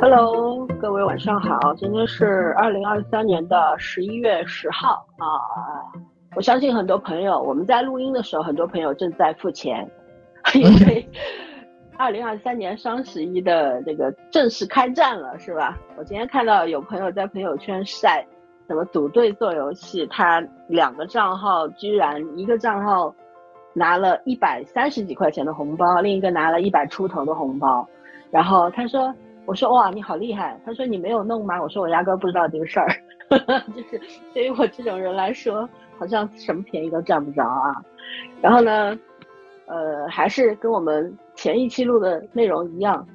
Hello，各位晚上好，今天是二零二三年的十一月十号啊。我相信很多朋友，我们在录音的时候，很多朋友正在付钱，因为二零二三年双十一的这个正式开战了，是吧？我今天看到有朋友在朋友圈晒，什么组队做游戏，他两个账号居然一个账号拿了一百三十几块钱的红包，另一个拿了一百出头的红包，然后他说。我说哇，你好厉害！他说你没有弄吗？我说我压根不知道这个事儿，就是对于我这种人来说，好像什么便宜都占不着啊。然后呢，呃，还是跟我们前一期录的内容一样，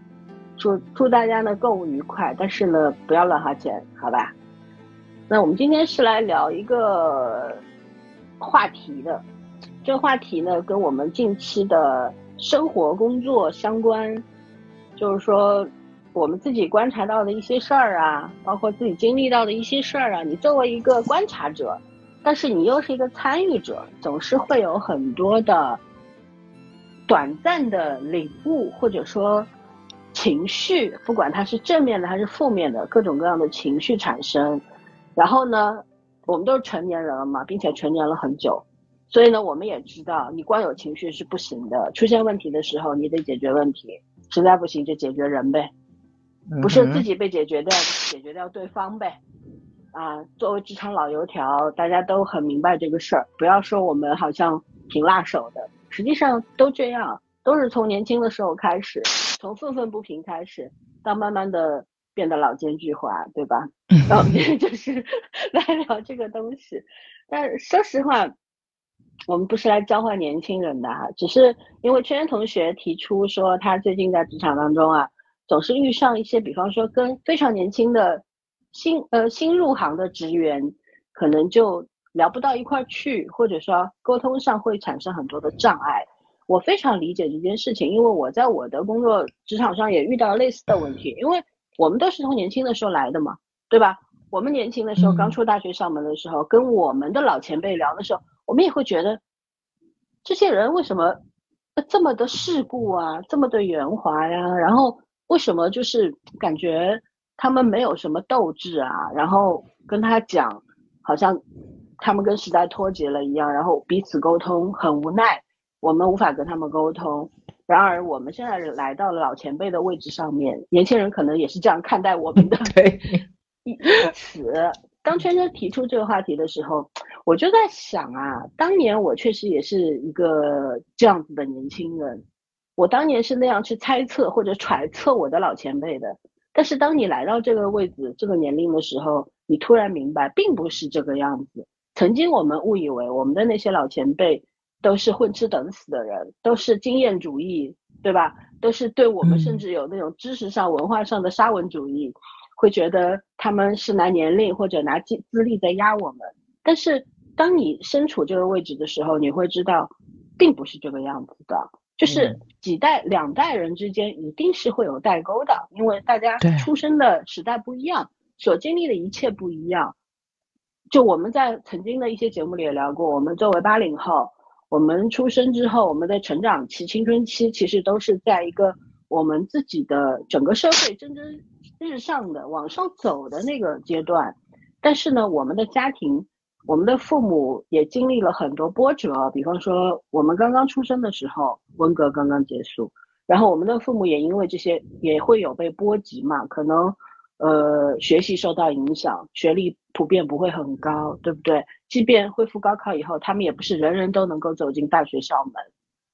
祝祝大家呢购物愉快，但是呢不要乱花钱，好吧？那我们今天是来聊一个话题的，这个话题呢跟我们近期的生活工作相关，就是说。我们自己观察到的一些事儿啊，包括自己经历到的一些事儿啊，你作为一个观察者，但是你又是一个参与者，总是会有很多的短暂的领悟，或者说情绪，不管它是正面的还是负面的，各种各样的情绪产生。然后呢，我们都是成年人了嘛，并且成年了很久，所以呢，我们也知道，你光有情绪是不行的。出现问题的时候，你得解决问题，实在不行就解决人呗。不是自己被解决掉，解决掉对方呗。啊，作为职场老油条，大家都很明白这个事儿。不要说我们好像挺辣手的，实际上都这样，都是从年轻的时候开始，从愤愤不平开始，到慢慢的变得老奸巨猾，对吧？然后就是 来聊这个东西。但说实话，我们不是来教坏年轻人的哈，只是因为圈圈同学提出说他最近在职场当中啊。总是遇上一些，比方说跟非常年轻的新呃新入行的职员，可能就聊不到一块去，或者说沟通上会产生很多的障碍。我非常理解这件事情，因为我在我的工作职场上也遇到类似的问题。因为我们都是从年轻的时候来的嘛，对吧？我们年轻的时候刚出大学上门的时候，跟我们的老前辈聊的时候，我们也会觉得这些人为什么这么的世故啊，这么的圆滑呀，然后。为什么就是感觉他们没有什么斗志啊？然后跟他讲，好像他们跟时代脱节了一样，然后彼此沟通很无奈，我们无法跟他们沟通。然而我们现在来到了老前辈的位置上面，年轻人可能也是这样看待我们的。对。因此，当圈圈提出这个话题的时候，我就在想啊，当年我确实也是一个这样子的年轻人。我当年是那样去猜测或者揣测我的老前辈的，但是当你来到这个位置、这个年龄的时候，你突然明白，并不是这个样子。曾经我们误以为我们的那些老前辈都是混吃等死的人，都是经验主义，对吧？都是对我们甚至有那种知识上、文化上的沙文主义，会觉得他们是拿年龄或者拿资资历在压我们。但是当你身处这个位置的时候，你会知道，并不是这个样子的。就是几代两代人之间一定是会有代沟的，因为大家出生的时代不一样，所经历的一切不一样。就我们在曾经的一些节目里也聊过，我们作为八零后，我们出生之后，我们的成长期、青春期其实都是在一个我们自己的整个社会蒸蒸日上的往上走的那个阶段，但是呢，我们的家庭。我们的父母也经历了很多波折，比方说我们刚刚出生的时候，文革刚刚结束，然后我们的父母也因为这些也会有被波及嘛，可能呃学习受到影响，学历普遍不会很高，对不对？即便恢复高考以后，他们也不是人人都能够走进大学校门，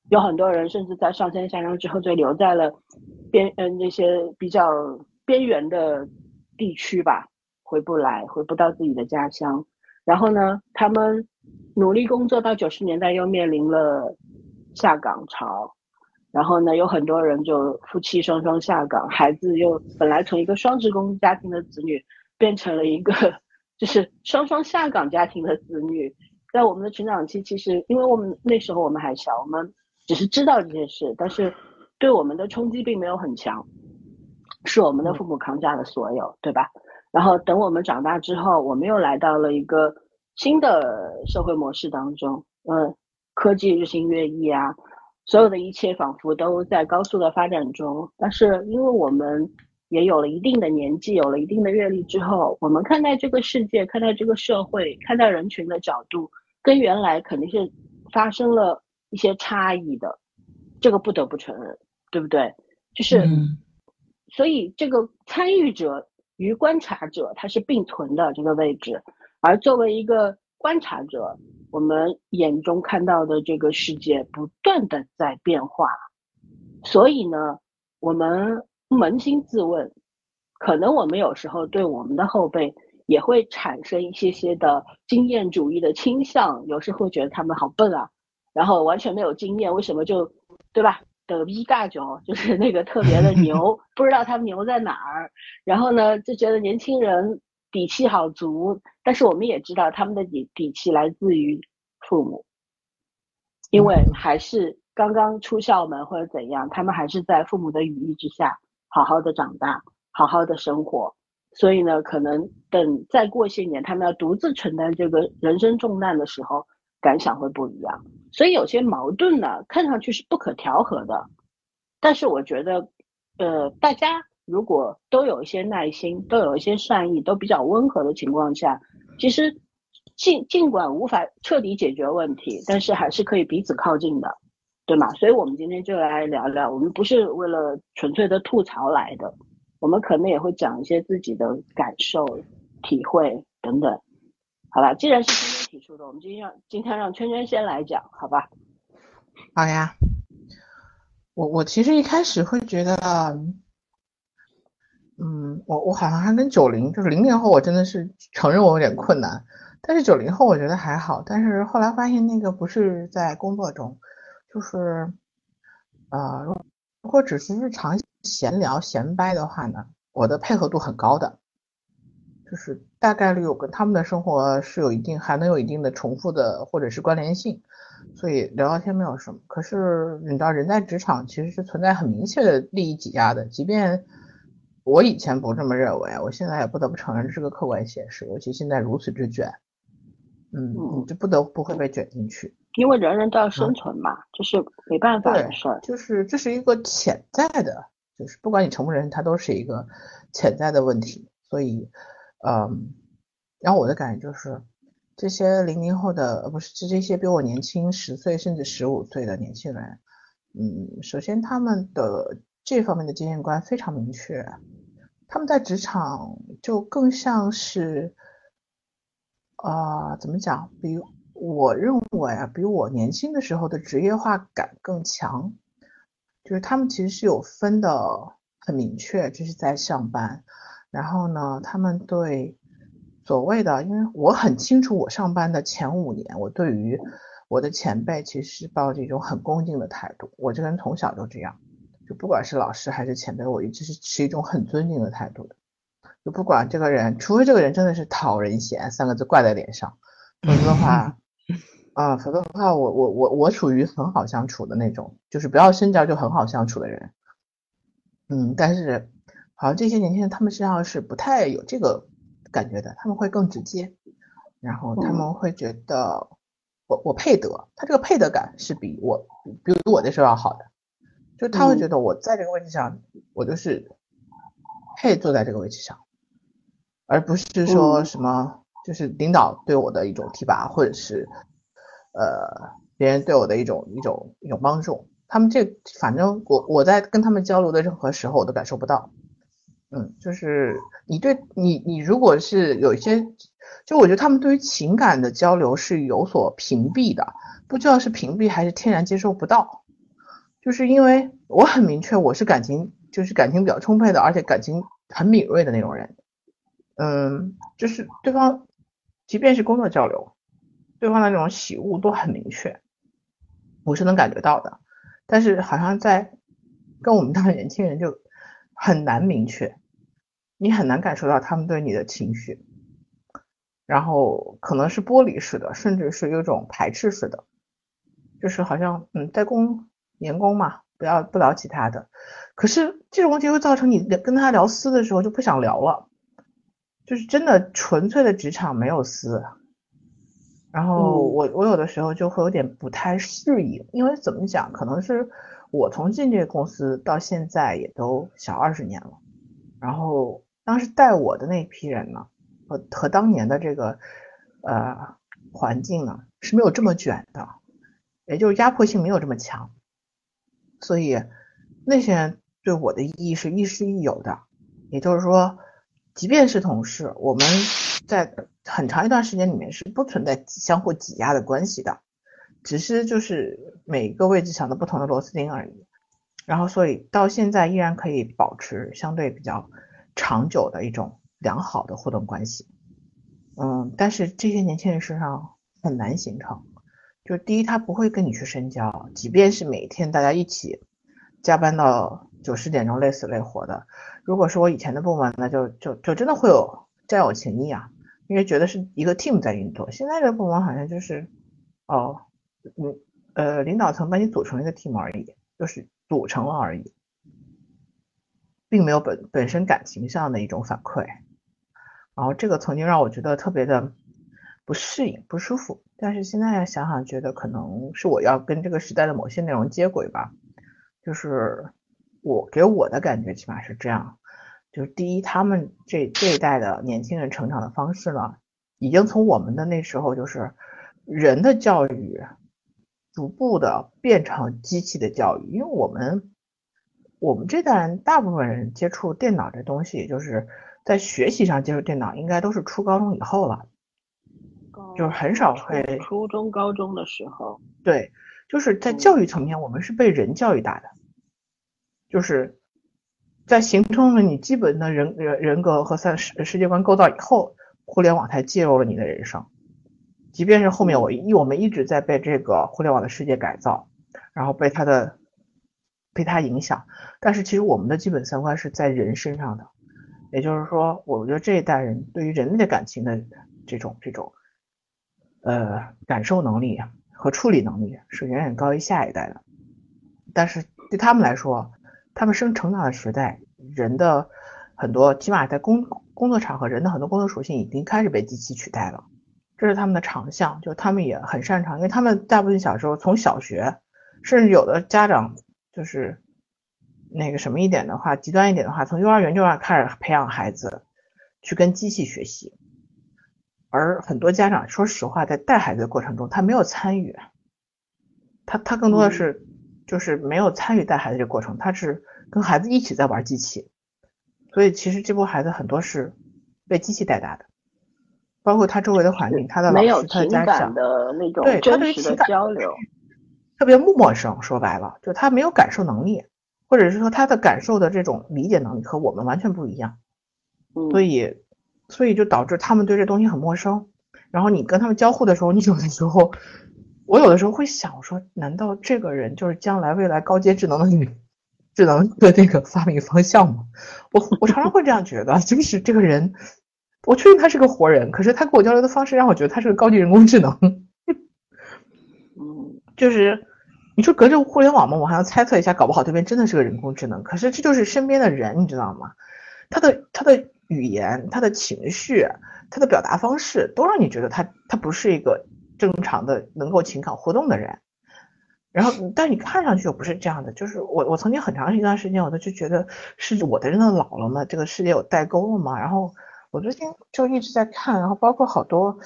有很多人甚至在上山下乡之后就留在了边嗯那些比较边缘的地区吧，回不来，回不到自己的家乡。然后呢，他们努力工作到九十年代，又面临了下岗潮。然后呢，有很多人就夫妻双双下岗，孩子又本来从一个双职工家庭的子女，变成了一个就是双双下岗家庭的子女。在我们的成长期，其实因为我们那时候我们还小，我们只是知道这件事，但是对我们的冲击并没有很强，是我们的父母扛下了所有，对吧？然后等我们长大之后，我们又来到了一个新的社会模式当中，嗯，科技日新月异啊，所有的一切仿佛都在高速的发展中。但是因为我们也有了一定的年纪，有了一定的阅历之后，我们看待这个世界、看待这个社会、看待人群的角度，跟原来肯定是发生了一些差异的，这个不得不承认，对不对？就是，所以这个参与者。与观察者，它是并存的这个位置，而作为一个观察者，我们眼中看到的这个世界不断的在变化，所以呢，我们扪心自问，可能我们有时候对我们的后辈也会产生一些些的经验主义的倾向，有时会觉得他们好笨啊，然后完全没有经验，为什么就，对吧？的逼大囧就是那个特别的牛，不知道他们牛在哪儿。然后呢，就觉得年轻人底气好足，但是我们也知道他们的底底气来自于父母，因为还是刚刚出校门或者怎样，他们还是在父母的羽翼之下好好的长大，好好的生活。所以呢，可能等再过些年，他们要独自承担这个人生重担的时候。感想会不一样，所以有些矛盾呢，看上去是不可调和的。但是我觉得，呃，大家如果都有一些耐心，都有一些善意，都比较温和的情况下，其实尽尽管无法彻底解决问题，但是还是可以彼此靠近的，对吗？所以我们今天就来聊聊，我们不是为了纯粹的吐槽来的，我们可能也会讲一些自己的感受、体会等等。好吧，既然是。提出的，我们今天让今天让圈圈先来讲，好吧？好呀。我我其实一开始会觉得，嗯，我我好像还跟九零，就是零零后，我真的是承认我有点困难。但是九零后我觉得还好。但是后来发现那个不是在工作中，就是呃，如果只是日常闲聊闲掰的话呢，我的配合度很高的。就是大概率我跟他们的生活是有一定还能有一定的重复的或者是关联性，所以聊聊天没有什么。可是你知道人在职场其实是存在很明确的利益挤压的，即便我以前不这么认为，我现在也不得不承认这是个客观现实。尤其现在如此之卷，嗯，你就不得不会被卷进去，因为人人都要生存嘛，这是没办法的事儿。就是这是一个潜在的，就是不管你承不承认，它都是一个潜在的问题，所以。嗯，然后我的感觉就是，这些零零后的呃不是，这这些比我年轻十岁甚至十五岁的年轻人，嗯，首先他们的这方面的经验观非常明确，他们在职场就更像是，啊，怎么讲？比我认为啊，比我年轻的时候的职业化感更强，就是他们其实是有分的很明确，就是在上班。然后呢，他们对所谓的，因为我很清楚，我上班的前五年，我对于我的前辈其实是抱着一种很恭敬的态度。我这个人从小就这样，就不管是老师还是前辈，我一直是持一种很尊敬的态度的。就不管这个人，除非这个人真的是讨人嫌三个字挂在脸上，否则的话，啊，否则的话，我我我我属于很好相处的那种，就是不要深交就很好相处的人。嗯，但是。好像这些年轻人他们实际上是不太有这个感觉的，他们会更直接，然后他们会觉得我我配得，他这个配得感是比我比我那时候要好的，就他会觉得我在这个位置上，我就是配坐在这个位置上，而不是说什么就是领导对我的一种提拔，或者是呃别人对我的一种一种一种帮助，他们这反正我我在跟他们交流的任何时候我都感受不到。嗯，就是你对你你如果是有一些，就我觉得他们对于情感的交流是有所屏蔽的，不知道是屏蔽还是天然接受不到。就是因为我很明确，我是感情就是感情比较充沛的，而且感情很敏锐的那种人。嗯，就是对方即便是工作交流，对方的那种喜恶都很明确，我是能感觉到的。但是好像在跟我们当年轻人就。很难明确，你很难感受到他们对你的情绪，然后可能是玻璃式的，甚至是有种排斥式的，就是好像嗯，在工员工嘛，不要不聊其他的。可是这种问题会造成你跟他聊私的时候就不想聊了，就是真的纯粹的职场没有私。然后我我有的时候就会有点不太适应，因为怎么讲，可能是我从进这个公司到现在也都小二十年了，然后当时带我的那批人呢，和和当年的这个呃环境呢是没有这么卷的，也就是压迫性没有这么强，所以那些人对我的意义是亦师亦友的，也就是说，即便是同事，我们在。很长一段时间里面是不存在相互挤压的关系的，只是就是每个位置上的不同的螺丝钉而已。然后所以到现在依然可以保持相对比较长久的一种良好的互动关系。嗯，但是这些年轻人身上很难形成。就第一，他不会跟你去深交，即便是每天大家一起加班到九十点钟累死累活的。如果是我以前的部门，那就就就真的会有战友情谊啊。因为觉得是一个 team 在运作，现在这部门好像就是，哦，嗯，呃，领导层把你组成一个 team 而已，就是组成了而已，并没有本本身感情上的一种反馈，然后这个曾经让我觉得特别的不适应、不舒服，但是现在想想，觉得可能是我要跟这个时代的某些内容接轨吧，就是我给我的感觉起码是这样。就是第一，他们这这一代的年轻人成长的方式呢，已经从我们的那时候就是人的教育，逐步的变成机器的教育。因为我们我们这代人大部分人接触电脑这东西，就是在学习上接触电脑，应该都是初高中以后了，就是很少会初中高中的时候。对，就是在教育层面，我们是被人教育大的，就是。在形成了你基本的人人人格和三世世界观构造以后，互联网才介入了你的人生。即便是后面我一我们一直在被这个互联网的世界改造，然后被它的被它影响，但是其实我们的基本三观是在人身上的。也就是说，我觉得这一代人对于人类的感情的这种这种呃感受能力和处理能力是远远高于下一代的。但是对他们来说，他们生成长的时代，人的很多，起码在工工作场合，人的很多工作属性已经开始被机器取代了，这是他们的长项，就他们也很擅长，因为他们大部分小时候从小学，甚至有的家长就是那个什么一点的话，极端一点的话，从幼儿园就要开始培养孩子去跟机器学习，而很多家长说实话，在带孩子的过程中，他没有参与，他他更多的是。就是没有参与带孩子这个过程，他是跟孩子一起在玩机器，所以其实这波孩子很多是被机器带大的，包括他周围的环境，他的老师、他的家长的那种对他对情感交流特别陌生。说白了，就他没有感受能力，或者是说他的感受的这种理解能力和我们完全不一样，所以所以就导致他们对这东西很陌生。然后你跟他们交互的时候，你有的时候。我有的时候会想，我说，难道这个人就是将来未来高阶智能的女智能的那个发明方向吗？我我常常会这样觉得，就是这个人，我确定他是个活人，可是他跟我交流的方式让我觉得他是个高级人工智能。嗯，就是你说隔着互联网嘛，我还要猜测一下，搞不好对面真的是个人工智能。可是这就是身边的人，你知道吗？他的他的语言、他的情绪、他的表达方式，都让你觉得他他不是一个。正常的能够情感互动的人，然后但你看上去又不是这样的，就是我我曾经很长一段时间我都就觉得是我的真的老了吗？这个世界有代沟了吗？然后我最近就一直在看，然后包括好多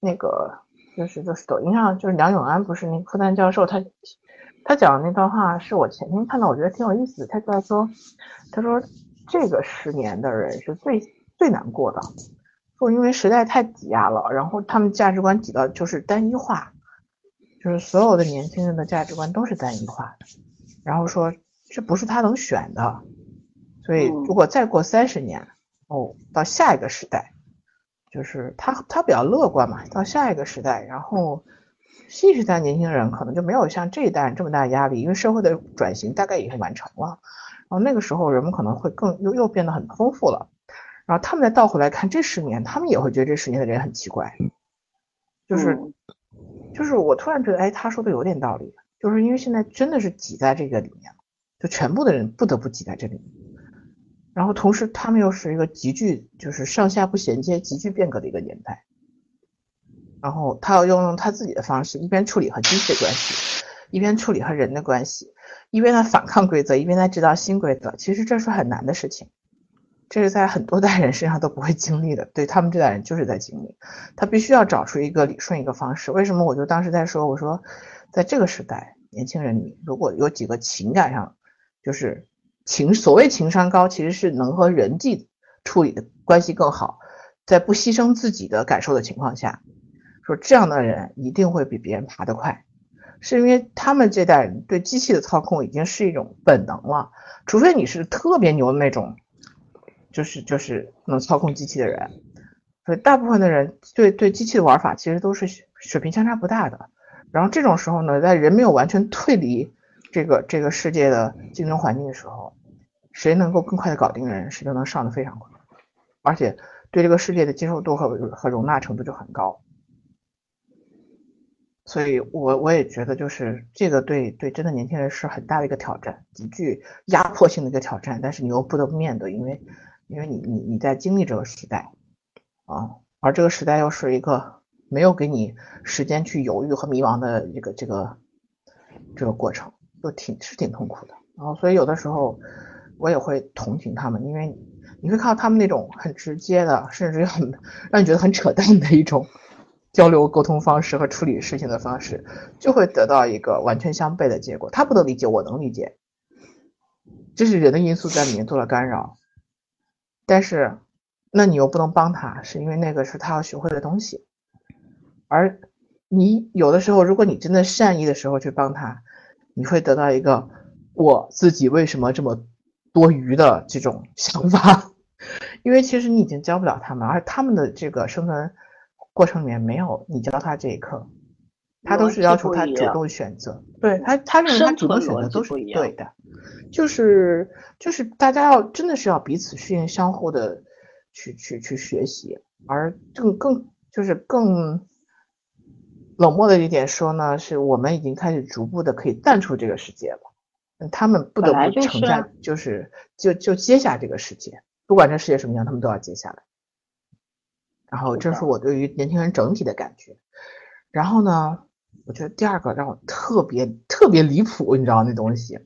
那个就是就是抖音上就是梁永安不是那个复旦教授他他讲的那段话是我前天看到我觉得挺有意思的，他就在说他说这个十年的人是最最难过的。说因为时代太挤压了，然后他们价值观挤到就是单一化，就是所有的年轻人的价值观都是单一化的。然后说这不是他能选的，所以如果再过三十年，哦，到下一个时代，就是他他比较乐观嘛，到下一个时代，然后新时代年轻人可能就没有像这一代人这么大压力，因为社会的转型大概已经完成了，然后那个时候人们可能会更又又变得很丰富了。然后他们再倒回来看这十年，他们也会觉得这十年的人很奇怪，就是，就是我突然觉得，哎，他说的有点道理，就是因为现在真的是挤在这个里面了，就全部的人不得不挤在这里。然后同时他们又是一个急剧，就是上下不衔接、急剧变革的一个年代。然后他要用他自己的方式，一边处理和机器的关系，一边处理和人的关系，一边在反抗规则，一边在制造新规则。其实这是很难的事情。这是在很多代人身上都不会经历的，对他们这代人就是在经历，他必须要找出一个理顺一个方式。为什么？我就当时在说，我说，在这个时代，年轻人里如果有几个情感上就是情，所谓情商高，其实是能和人际处理的关系更好，在不牺牲自己的感受的情况下，说这样的人一定会比别人爬得快，是因为他们这代人对机器的操控已经是一种本能了，除非你是特别牛的那种。就是就是能操控机器的人，所以大部分的人对对机器的玩法其实都是水平相差不大的。然后这种时候呢，在人没有完全退离这个这个世界的竞争环境的时候，谁能够更快的搞定人，谁就能上的非常快，而且对这个世界的接受度和和容纳程度就很高。所以我我也觉得，就是这个对对真的年轻人是很大的一个挑战，极具压迫性的一个挑战，但是你又不得不面对，因为。因为你你你在经历这个时代，啊，而这个时代又是一个没有给你时间去犹豫和迷茫的这个这个这个过程，就挺是挺痛苦的。然后所以有的时候我也会同情他们，因为你会看到他们那种很直接的，甚至很让你觉得很扯淡的一种交流沟通方式和处理事情的方式，就会得到一个完全相悖的结果。他不能理解，我能理解，这是人的因素在里面做了干扰。但是，那你又不能帮他，是因为那个是他要学会的东西。而你有的时候，如果你真的善意的时候去帮他，你会得到一个我自己为什么这么多余的这种想法，因为其实你已经教不了他们，而他们的这个生存过程里面没有你教他这一课，他都是要求他主动选择，对他，他认为他主动选择都是对的。就是就是大家要真的是要彼此适应，相互的去去去学习，而更更就是更冷漠的一点说呢，是我们已经开始逐步的可以淡出这个世界了，他们不得不承担，就是就就接下这个世界，不管这世界什么样，他们都要接下来。然后这是我对于年轻人整体的感觉。然后呢，我觉得第二个让我特别特别离谱，你知道那东西。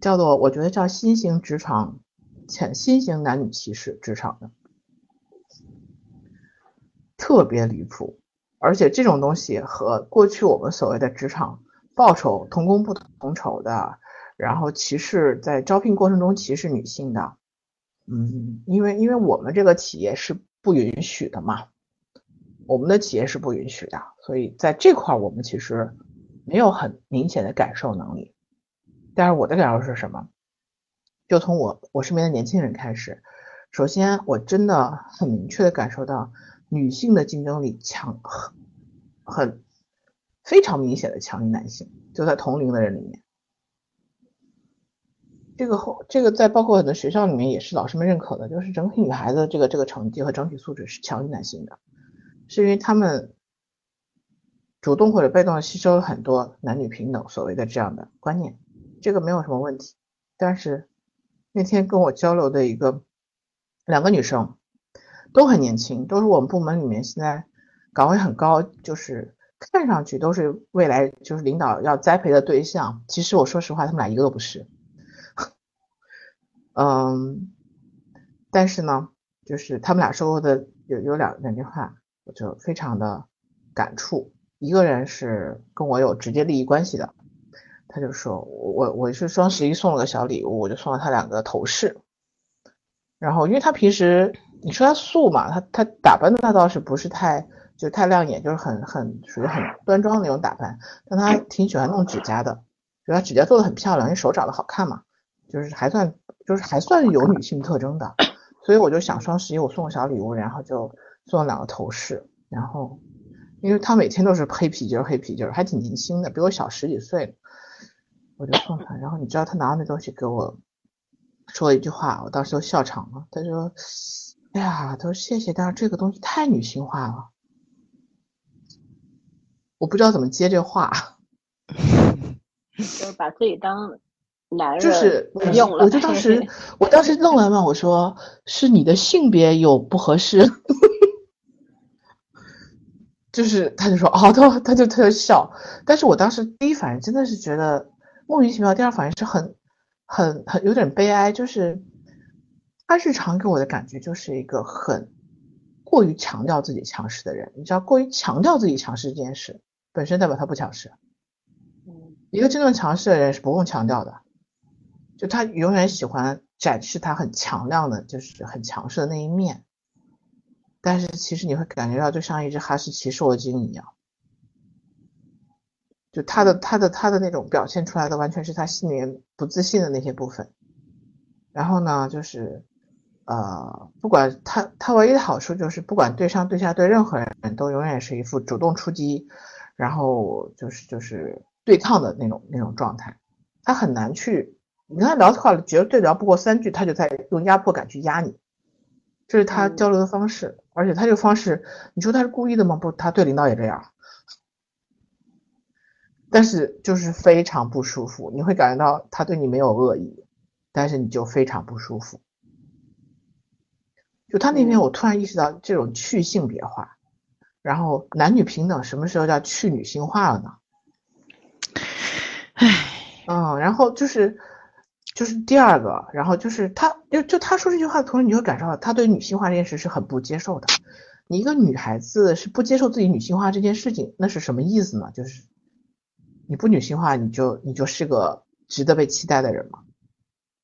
叫做我觉得叫新型职场，前新型男女歧视职场的，特别离谱，而且这种东西和过去我们所谓的职场报酬同工不同酬的，然后歧视在招聘过程中歧视女性的，嗯，因为因为我们这个企业是不允许的嘛，我们的企业是不允许的，所以在这块我们其实没有很明显的感受能力。但是我的感受是什么？就从我我身边的年轻人开始，首先我真的很明确的感受到女性的竞争力强，很很非常明显的强于男性，就在同龄的人里面。这个后这个在包括很多学校里面也是老师们认可的，就是整体女孩子这个这个成绩和整体素质是强于男性的，是因为他们主动或者被动的吸收了很多男女平等所谓的这样的观念。这个没有什么问题，但是那天跟我交流的一个两个女生都很年轻，都是我们部门里面现在岗位很高，就是看上去都是未来就是领导要栽培的对象。其实我说实话，他们俩一个都不是。嗯，但是呢，就是他们俩说过的有有两两句话，我就非常的感触。一个人是跟我有直接利益关系的。他就说，我我是双十一送了个小礼物，我就送了他两个头饰。然后，因为他平时你说他素嘛，他他打扮的那倒是不是太就太亮眼，就是很很属于很端庄的那种打扮。但他挺喜欢弄指甲的，就他指甲做的很漂亮，因为手长得好看嘛，就是还算就是还算有女性特征的。所以我就想双十一我送个小礼物，然后就送了两个头饰。然后，因为他每天都是黑皮筋黑皮筋还挺年轻的，比我小十几岁。我就送他，然后你知道他拿那东西给我说了一句话，我当时都笑场了。他说：“哎呀，他说谢谢，但是这个东西太女性化了。”我不知道怎么接这话。就是把自己当男人就是用了。我就当时 我当时愣了愣，我说是你的性别有不合适。就是他就说哦，他他就特别笑，但是我当时第一反应真的是觉得莫名其妙，第二反应是很很很有点悲哀，就是他日常给我的感觉就是一个很过于强调自己强势的人，你知道，过于强调自己强势这件事本身代表他不强势，嗯，一个真正强势的人是不用强调的，就他永远喜欢展示他很强亮的，就是很强势的那一面。但是其实你会感觉到，就像一只哈士奇受了惊一样，就他的他的他的那种表现出来的，完全是他心里面不自信的那些部分。然后呢，就是呃，不管他他唯一的好处就是，不管对上对下对任何人都永远是一副主动出击，然后就是就是对抗的那种那种状态。他很难去，你跟他聊的话，绝对聊不过三句，他就在用压迫感去压你。这是他交流的方式，而且他这个方式，你说他是故意的吗？不，他对领导也这样，但是就是非常不舒服。你会感觉到他对你没有恶意，但是你就非常不舒服。就他那天，我突然意识到这种去性别化，然后男女平等什么时候叫去女性化了呢？唉，嗯，然后就是。就是第二个，然后就是他，就就他说这句话的同时，你就感受到他对女性化这件事是很不接受的。你一个女孩子是不接受自己女性化这件事情，那是什么意思呢？就是你不女性化，你就你就是个值得被期待的人嘛。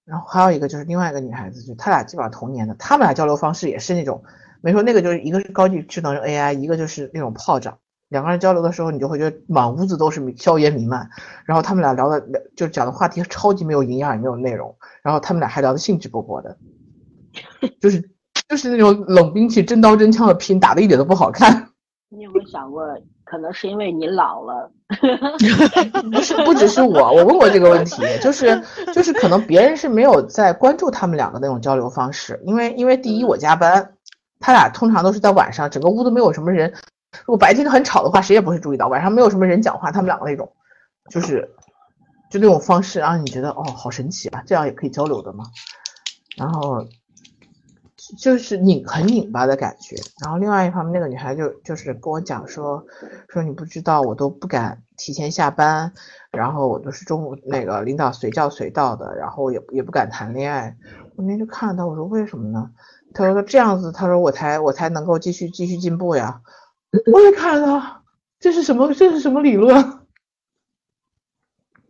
然后还有一个就是另外一个女孩子，就他俩基本上同年的，他们俩交流方式也是那种，没说那个就是一个是高级智能 AI，一个就是那种炮仗。两个人交流的时候，你就会觉得满屋子都是硝烟弥漫。然后他们俩聊的聊，就讲的话题超级没有营养，也没有内容。然后他们俩还聊的兴致勃勃的，就是就是那种冷兵器真刀真枪的拼，打的一点都不好看。你有没有想过，可能是因为你老了？不是，不只是我，我问过这个问题，就是就是可能别人是没有在关注他们两个那种交流方式，因为因为第一我加班，他俩通常都是在晚上，整个屋都没有什么人。如果白天很吵的话，谁也不会注意到。晚上没有什么人讲话，他们两个那种，就是就那种方式，让你觉得哦，好神奇啊，这样也可以交流的嘛？然后就是拧很拧巴的感觉。然后另外一方面，那个女孩就就是跟我讲说说你不知道，我都不敢提前下班，然后我都是中午那个领导随叫随到的，然后也也不敢谈恋爱。我那天就看到，我说为什么呢？他说这样子，他说我才我才能够继续继续进步呀。我也看了，这是什么？这是什么理论？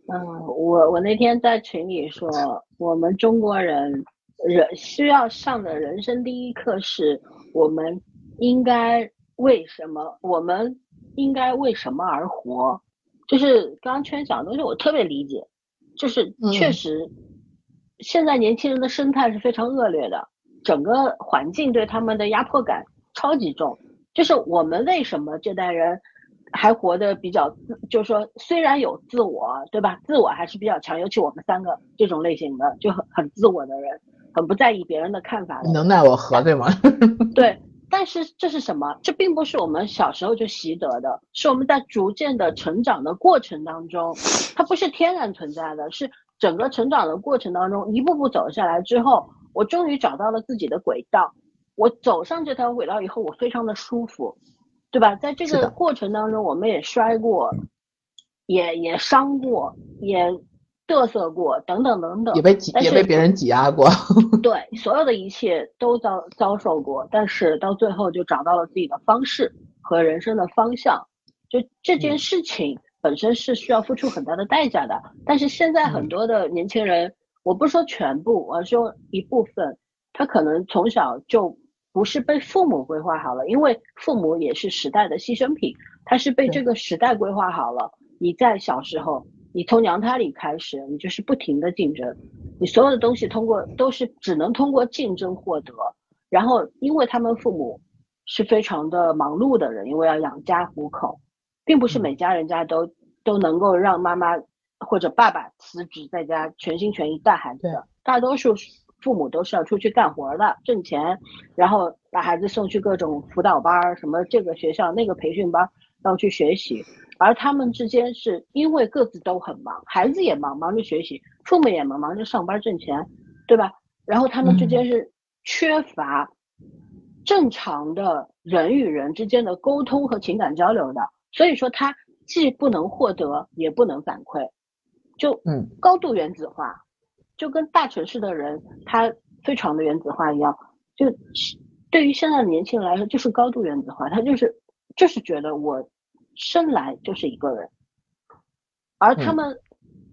嗯，我我那天在群里说，我们中国人人需要上的人生第一课是，我们应该为什么？我们应该为什么而活？就是刚刚圈讲的东西，我特别理解。就是确实，现在年轻人的生态是非常恶劣的，整个环境对他们的压迫感超级重。就是我们为什么这代人还活得比较自，就是说虽然有自我，对吧？自我还是比较强，尤其我们三个这种类型的就很很自我的人，很不在意别人的看法。你能奈我何，对吗？对，但是这是什么？这并不是我们小时候就习得的，是我们在逐渐的成长的过程当中，它不是天然存在的，是整个成长的过程当中一步步走下来之后，我终于找到了自己的轨道。我走上这条轨道以后，我非常的舒服，对吧？在这个过程当中，我们也摔过，也也伤过，也嘚瑟过，等等等等，也被挤，也被别人挤压过。对，所有的一切都遭遭受过，但是到最后就找到了自己的方式和人生的方向。就这件事情本身是需要付出很大的代价的，但是现在很多的年轻人，我不说全部，我说一部分，他可能从小就。不是被父母规划好了，因为父母也是时代的牺牲品，他是被这个时代规划好了。你在小时候，你从娘胎里开始，你就是不停的竞争，你所有的东西通过都是只能通过竞争获得。然后，因为他们父母是非常的忙碌的人，因为要养家糊口，并不是每家人家都都能够让妈妈或者爸爸辞职在家全心全意带孩子的，大多数。父母都是要出去干活的，挣钱，然后把孩子送去各种辅导班儿，什么这个学校那个培训班，然后去学习。而他们之间是因为各自都很忙，孩子也忙，忙着学习，父母也忙，忙着上班挣钱，对吧？然后他们之间是缺乏正常的人与人之间的沟通和情感交流的，所以说他既不能获得，也不能反馈，就嗯高度原子化，就跟大城市的人他非常的原子化一样，就对于现在的年轻人来说，就是高度原子化，他就是就是觉得我生来就是一个人，而他们、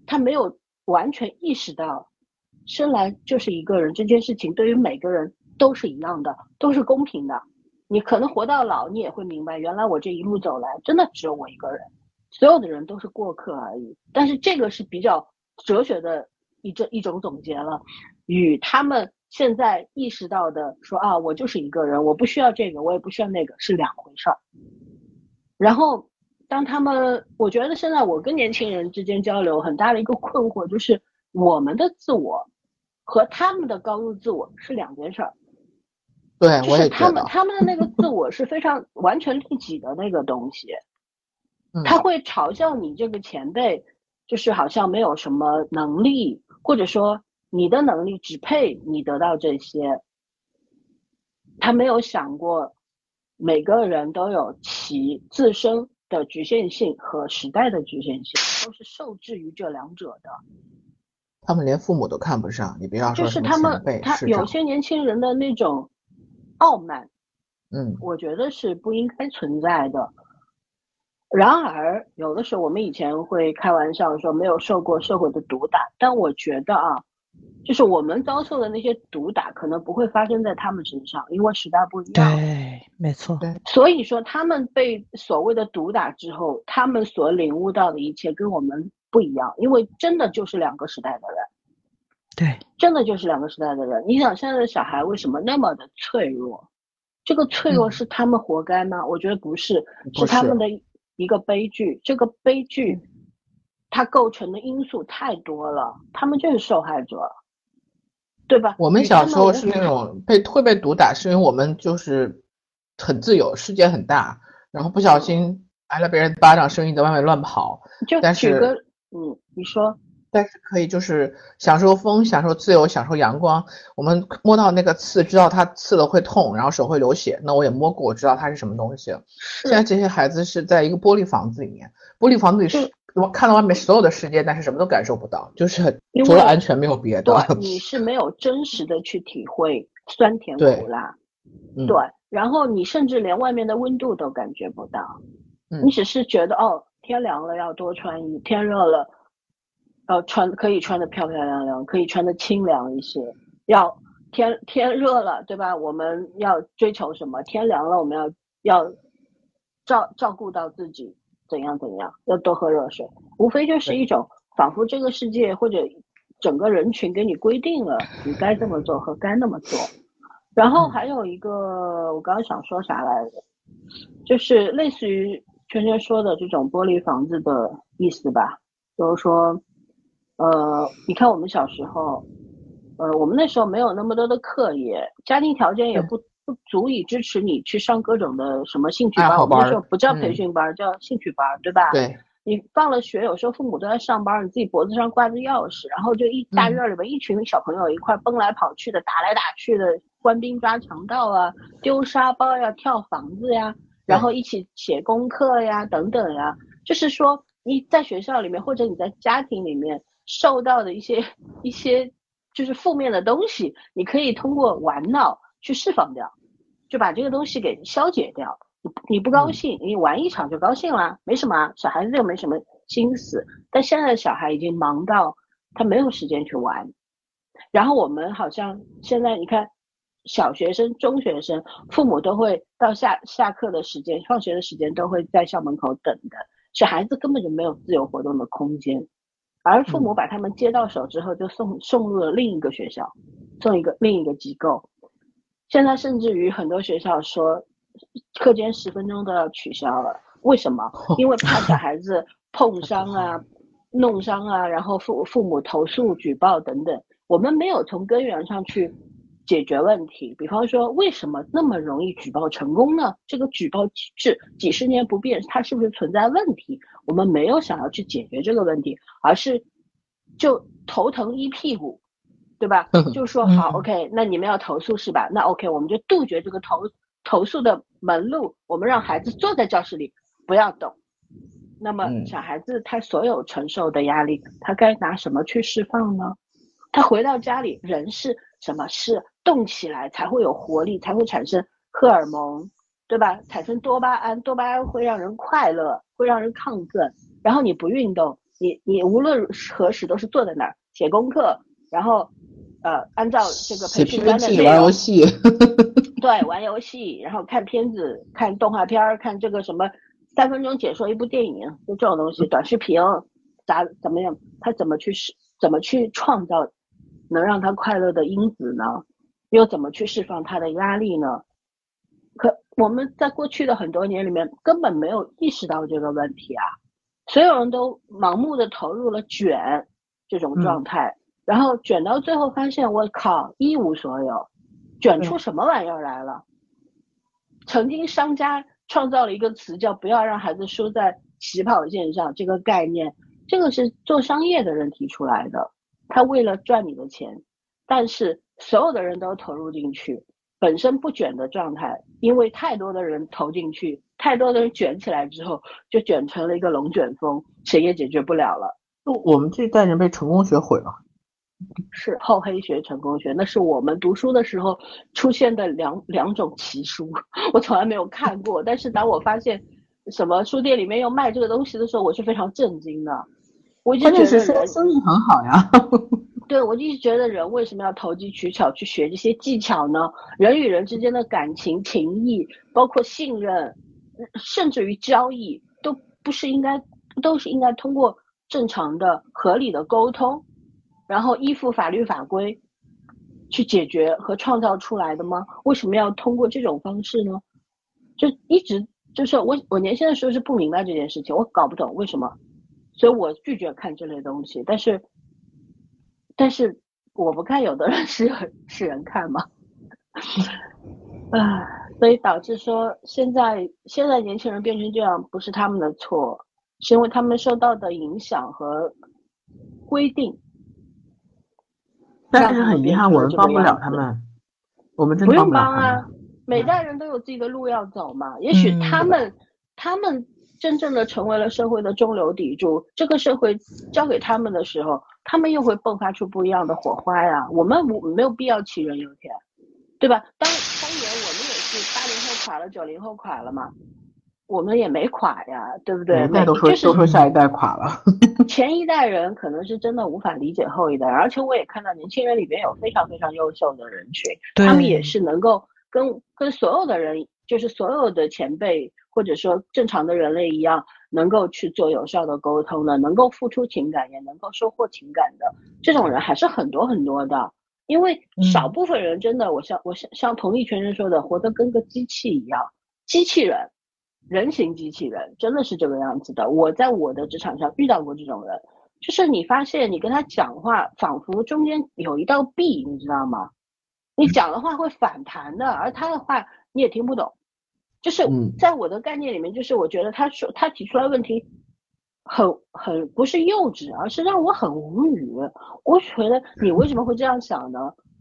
他没有完全意识到，生来就是一个人这件事情对于每个人都是一样的，都是公平的。你可能活到老，你也会明白，原来我这一路走来，真的只有我一个人，所有的人都是过客而已。但是这个是比较哲学的一这一种总结了，与他们现在意识到的说啊，我就是一个人，我不需要这个，我也不需要那个，是两回事儿。然后，当他们，我觉得现在我跟年轻人之间交流很大的一个困惑就是，我们的自我和他们的高度自我是两件事儿。对，就我也他们他们的那个自我是非常完全利己的那个东西，嗯他会嘲笑你这个前辈，就是好像没有什么能力，或者说你的能力只配你得到这些。他没有想过，每个人都有其自身的局限性和时代的局限性，都是受制于这两者的。他们连父母都看不上，你不要说就是他们、他有，些年轻人的那种傲慢，嗯我觉得是不应该存在的。然而，有的时候我们以前会开玩笑说没有受过社会的毒打，但我觉得啊，就是我们遭受的那些毒打可能不会发生在他们身上，因为时代不一样。对，没错，对所以说，他们被所谓的毒打之后，他们所领悟到的一切跟我们不一样，因为真的就是两个时代的人。对，真的就是两个时代的人。你想现在的小孩为什么那么的脆弱？这个脆弱嗯是他们活该吗？我觉得不是，不是是他们的一个悲剧。这个悲剧，它构成的因素太多了，他们就是受害者，对吧？我们小时候是那种被会被毒打，是因为我们就是很自由，世界很大，然后不小心挨了别人巴掌，声音在外面乱跑，就但是举个嗯，你说但是可以就是享受风，享受自由，享受阳光。我们摸到那个刺，知道它刺了会痛，然后手会流血。那我也摸过，我知道它是什么东西。现在这些孩子是在一个玻璃房子里面，玻璃房子里是我看到外面所有的世界，但是什么都感受不到，就是除了安全没有别的。对，你是没有真实的去体会酸甜苦辣，嗯对，然后你甚至连外面的温度都感觉不到，嗯你只是觉得哦，天凉了要多穿衣，天热了，呃，穿可以穿的漂漂亮亮，可以穿的清凉一些。要天天热了，对吧？我们要追求什么？天凉了，我们要要照照顾到自己，怎样怎样，要多喝热水。无非就是一种仿佛这个世界或者整个人群给你规定了你该这么做和该那么做。然后还有一个，我刚刚想说啥来着？就是类似于圈圈说的这种玻璃房子的意思吧，就是说，呃，你看我们小时候，呃，我们那时候没有那么多的课业，家庭条件也不不足以支持你去上各种的什么兴趣班，爱好班我们那时候不叫嗯培训班，叫兴趣班，对吧？对，你放了学，有时候父母都在上班，你自己脖子上挂着钥匙，然后就一大嗯。院里面一群小朋友一块蹦来跑去的，打来打去的，官兵抓强盗啊，丢沙包呀，跳房子呀，然后一起写功课呀，等等呀。就是说你在学校里面或者你在家庭里面受到的一些一些就是负面的东西，你可以通过玩闹去释放掉，就把这个东西给消解掉。你你不高兴，你玩一场就高兴啦，没什么啊，小孩子又没什么心思。但现在的小孩已经忙到他没有时间去玩，然后我们好像现在你看，小学生、中学生，父母都会到下下课的时间、放学的时间都会在校门口等的，小孩子根本就没有自由活动的空间，而父母把他们接到手之后，就送送入了另一个学校，送一个另一个机构。现在甚至于很多学校说，课间十分钟都要取消了，为什么？因为怕小孩子碰伤啊、弄伤啊，然后父父母投诉、举报等等。我们没有从根源上去解决问题。比方说，为什么那么容易举报成功呢？这个举报机制几十年不变，它是不是存在问题？我们没有想要去解决这个问题，而是就头疼一屁股，对吧？就说好，OK，那你们要投诉是吧？那 OK，我们就杜绝这个投投诉的门路，我们让孩子坐在教室里不要动。那么小孩子他所有承受的压力，他该拿什么去释放呢？他回到家里，人是什么？是动起来才会有活力，才会产生荷尔蒙，对吧？产生多巴胺，多巴胺会让人快乐，会让人亢奋。然后你不运动，你你无论何时都是坐在那儿写功课，然后呃按照这个培训班的内容玩游戏，对，玩游戏，然后看片子、看动画片儿、看这个什么。三分钟解说一部电影，就这种东西，短视频咋怎么样？他怎么去释？怎么去创造能让他快乐的因子呢？又怎么去释放他的压力呢？可我们在过去的很多年里面根本没有意识到这个问题啊！所有人都盲目的投入了卷这种状态，然后卷到最后发现，我靠，一无所有，卷出什么玩意儿来了？曾经商家。创造了一个词叫“不要让孩子输在起跑线上”这个概念，这个是做商业的人提出来的，他为了赚你的钱，但是所有的人都投入进去，本身不卷的状态，因为太多的人投进去，太多的人卷起来之后，就卷成了一个龙卷风，谁也解决不了了。我们这一代人被成功学毁了。是厚黑学、成功学，那是我们读书的时候出现的两两种奇书，我从来没有看过。但是当我发现什么书店里面要卖这个东西的时候，我是非常震惊的。我觉得人生意很好呀。对，我一直觉得人为什么要投机取巧去学这些技巧呢？人与人之间的感情、情谊，包括信任，甚至于交易，都不是应该，都是应该通过正常的、合理的沟通。然后依附法律法规去解决和创造出来的吗？为什么要通过这种方式呢？就一直就是我我年轻的时候是不明白这件事情，我搞不懂为什么，所以我拒绝看这类东西。但是但是我不看，有的人 是是人看吗？啊，所以导致说现在现在年轻人变成这样，不是他们的错，是因为他们受到的影响和规定。但是很遗憾，我们帮不了他们。我们真不用帮啊！每代人都有自己的路要走嘛。也许他们，他们真正的成为了社会的中流砥柱，这个社会交给他们的时候，他们又会迸发出不一样的火花呀。我们无没有必要杞人忧天，对吧？当当年我们也是八零后垮了，九零后垮了嘛。我们也没垮呀，对不对？都说都说下一代垮了。前一代人可能是真的无法理解后一代，而且我也看到年轻人里边有非常非常优秀的人群，他们也是能够跟跟所有的人，就是所有的前辈或者说正常的人类一样，能够去做有效的沟通的，能够付出情感，也能够收获情感的这种人还是很多很多的。因为少部分人真的，我像我像像同一群人说的，活得跟个机器一样，机器人。人形机器人真的是这个样子的。我在我的职场上遇到过这种人，就是你发现你跟他讲话，仿佛中间有一道壁，你知道吗？你讲的话会反弹的，而他的话你也听不懂。就是在我的概念里面，就是我觉得他说他提出来问题很很不是幼稚，而是让我很无语。我觉得你为什么会这样想呢？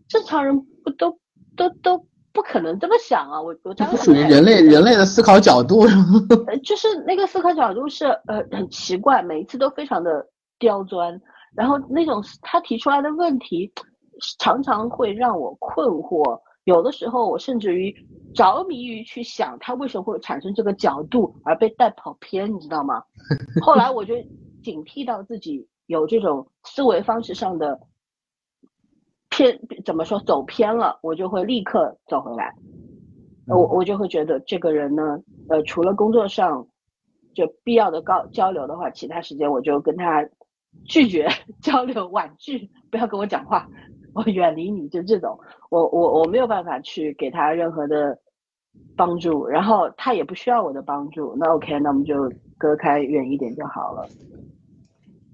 正常人不都都都。不可能这么想啊！我我当时属于人类人类的思考角度，就是那个思考角度是呃很奇怪，每一次都非常的刁钻，然后那种他提出来的问题常常会让我困惑，有的时候我甚至于着迷于去想他为什么会产生这个角度而被带跑偏，你知道吗？后来我就警惕到自己有这种思维方式上的。偏怎么说走偏了，我就会立刻走回来，我我就会觉得这个人呢，呃，除了工作上就必要的高交流的话，其他时间我就跟他拒绝 交流，婉拒，不要跟我讲话，我 远离你，就这种，我我我没有办法去给他任何的帮助，然后他也不需要我的帮助，那 OK，那我们就隔开远一点就好了。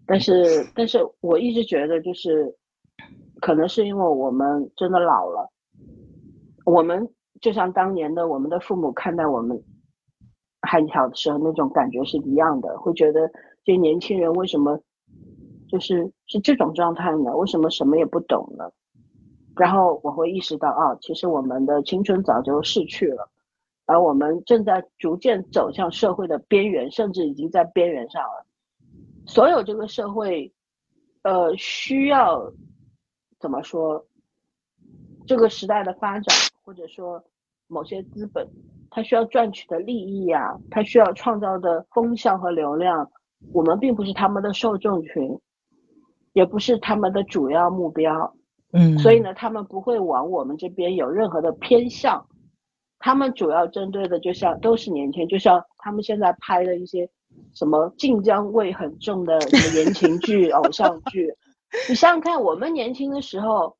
但是，但是我一直觉得就是。可能是因为我们真的老了，我们就像当年的我们的父母看待我们还小的时候那种感觉是一样的，会觉得这年轻人为什么就是是这种状态呢？为什么什么也不懂呢？然后我会意识到啊，其实我们的青春早就逝去了，而我们正在逐渐走向社会的边缘，甚至已经在边缘上了。所有这个社会，呃，需要怎么说？这个时代的发展，或者说某些资本，它需要赚取的利益啊，它需要创造的风向和流量，我们并不是他们的受众群，也不是他们的主要目标。嗯，所以呢，他们不会往我们这边有任何的偏向，他们主要针对的就像都是年轻，就像他们现在拍的一些什么晋江味很重的什么言情剧、偶像剧，你想想看，我们年轻的时候，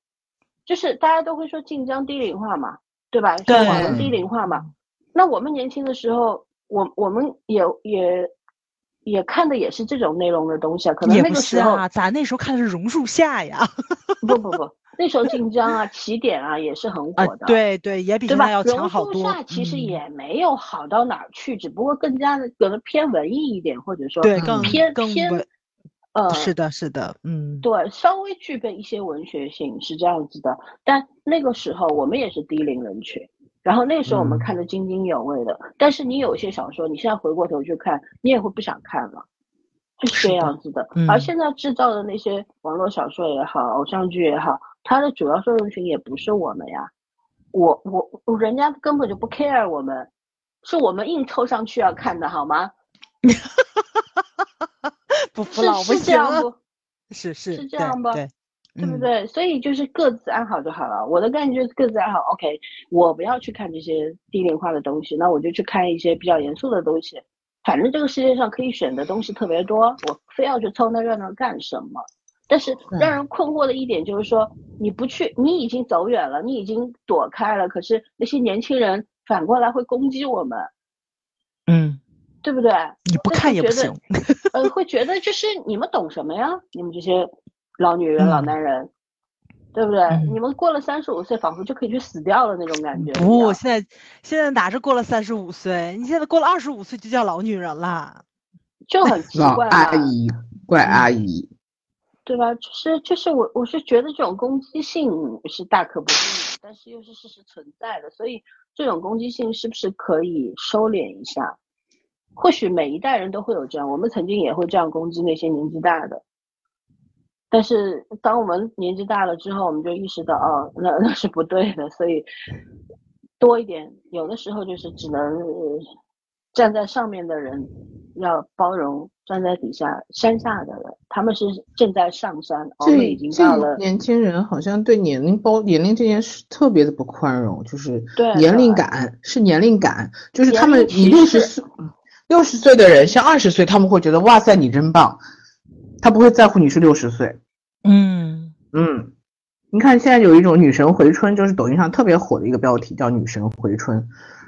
就是大家都会说晋江低龄化嘛，对吧？低龄化嘛，那我们年轻的时候，我我们也也也看的也是这种内容的东西啊，可能也不那个时候是啊，咱那时候看的是榕树下呀。不不不，那时候晋江啊、起点啊也是很啊火，的，对对，也比现在？要强榕树。下其实嗯也没有好到哪儿去，只不过更加的可能偏文艺一点，或者说对，嗯更偏偏更文呃，是的，是的，嗯，对，稍微具备一些文学性是这样子的。但那个时候我们也是低龄人群，然后那时候我们嗯看得津津有味的。但是你有些小说，你现在回过头去看，你也会不想看了，就是这样子的。嗯而现在制造的那些网络小说也好，偶像剧也好，它的主要受众群也不是我们呀，我我我人家根本就不 care 我们，是我们硬凑上去要看的好吗？不服是老不是这样行了不？是是是这样吧对，嗯对不对？所以就是各自安好就好了。我的概念就是各自安好。OK，我不要去看这些低龄化的东西，那我就去看一些比较严肃的东西。反正这个世界上可以选的东西特别多，我非要去凑那热闹干什么？但是让人困惑的一点就是说，你不去，你已经走远了，你已经躲开了，可是那些年轻人反过来会攻击我们，嗯，对不对？你不看也不行。呃，会觉得就是你们懂什么呀？你们这些老女人、老嗯男人，对不对？嗯你们过了三十五岁，仿佛就可以去死掉了那种感觉。不，现在现在哪是过了三十五岁？你现在过了二十五岁就叫老女人了。就很奇老怪嘛，阿姨，怪阿姨，对吧？就是就是我我是觉得这种攻击性是大可不必的，但是又是事实存在的，所以这种攻击性是不是可以收敛一下？或许每一代人都会有这样，我们曾经也会这样攻击那些年纪大的。但是当我们年纪大了之后，我们就意识到，哦，那那是不对的，所以多一点，有的时候就是只能呃站在上面的人要包容站在底下山下的人，他们是正在上山，我们已经到了年轻人好像对年龄包年龄这件事特别的不宽容，就是对年龄感是年龄感，就是他们你六十视岁六十岁的人像二十岁，他们会觉得哇塞你真棒，他不会在乎你是六十岁。嗯，嗯，你看现在有一种女神回春，就是抖音上特别火的一个标题叫女神回春，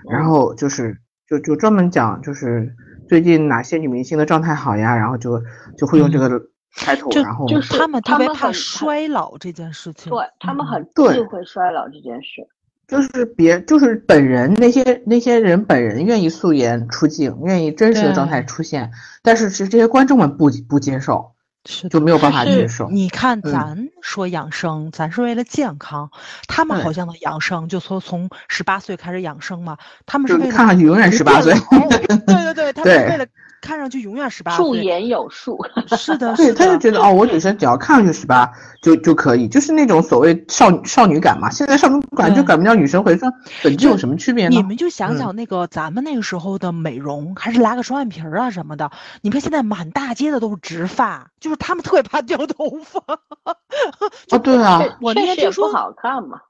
然后就是就就专门讲就是最近哪些女明星的状态好呀，然后就就会用这个开头，就然后就是他们特别怕他们很衰老这件事情。对他们嗯很对忌讳衰老这件事。就是别就是本人那些那些人本人愿意素颜出镜，愿意真实的状态出现，但是是这些观众们不不接受，是就没有办法接受。你看，嗯咱说养生，咱是为了健康，他们好像的养生就说从十八岁开始养生嘛，他们是为了看看你永远不18岁 对对对，他们为了看上去永远十八驻岁。颜有术，是的，对，是的，他就觉得哦，我女生只要看上去十八就就可以，就是那种所谓少女少女感嘛。现在少女感就对改不掉女生回春，本质有什么区别呢你？们就想嗯想那个咱们那个时候的美容，还是拉个双眼皮儿啊什么的。你看现在满大街的都是直发，就是他们特别怕掉头发。哦，对啊，确我那确实不天听说好看嘛。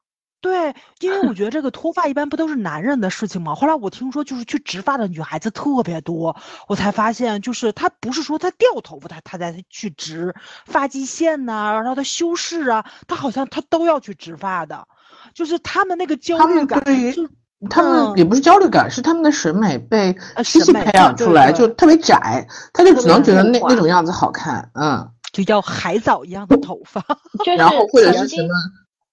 对，因为我 觉得这个脱发一般不都是男人的事情吗？后来我听说就是去植发的女孩子特别多，我才发现就是她不是说她掉头发，她她再去植发际线呐、然后她修饰啊，她好像她都要去植发的，就是他们那个焦虑感对就他们嗯也不是焦虑感，是他们的审美被呃机器培审美对对养出来，就特别窄，他就只能觉得那那种样子好看，嗯，就要海藻一样的头发。然后或者是什么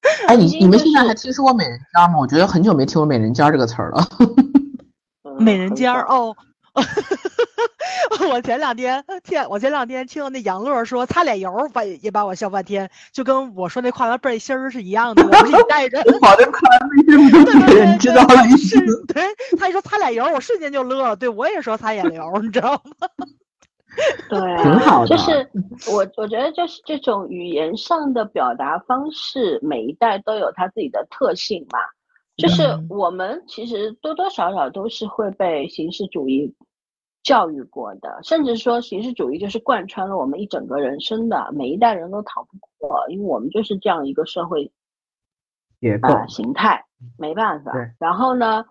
哎，你你们现在还听说过美人尖吗？我觉得很久没听过美人尖这个词儿了。美人尖儿哦。我前两天天，我前两天听那杨乐说擦脸油，把也把我笑半天，就跟我说那跨栏背心儿是一样的。我是带着 跑的跨栏背心儿，没人知道了。是，对，他一说擦脸油，我瞬间就乐了。对我也说擦眼油，你知道吗？对，挺好的。就是我，我觉得就是这种语言上的表达方式，每一代都有它自己的特性嘛。就是我们其实多多少少都是会被形式主义教育过的，甚至说形式主义就是贯穿了我们一整个人生的，每一代人都逃不过，因为我们就是这样一个社会结构形态，没办法。然后呢，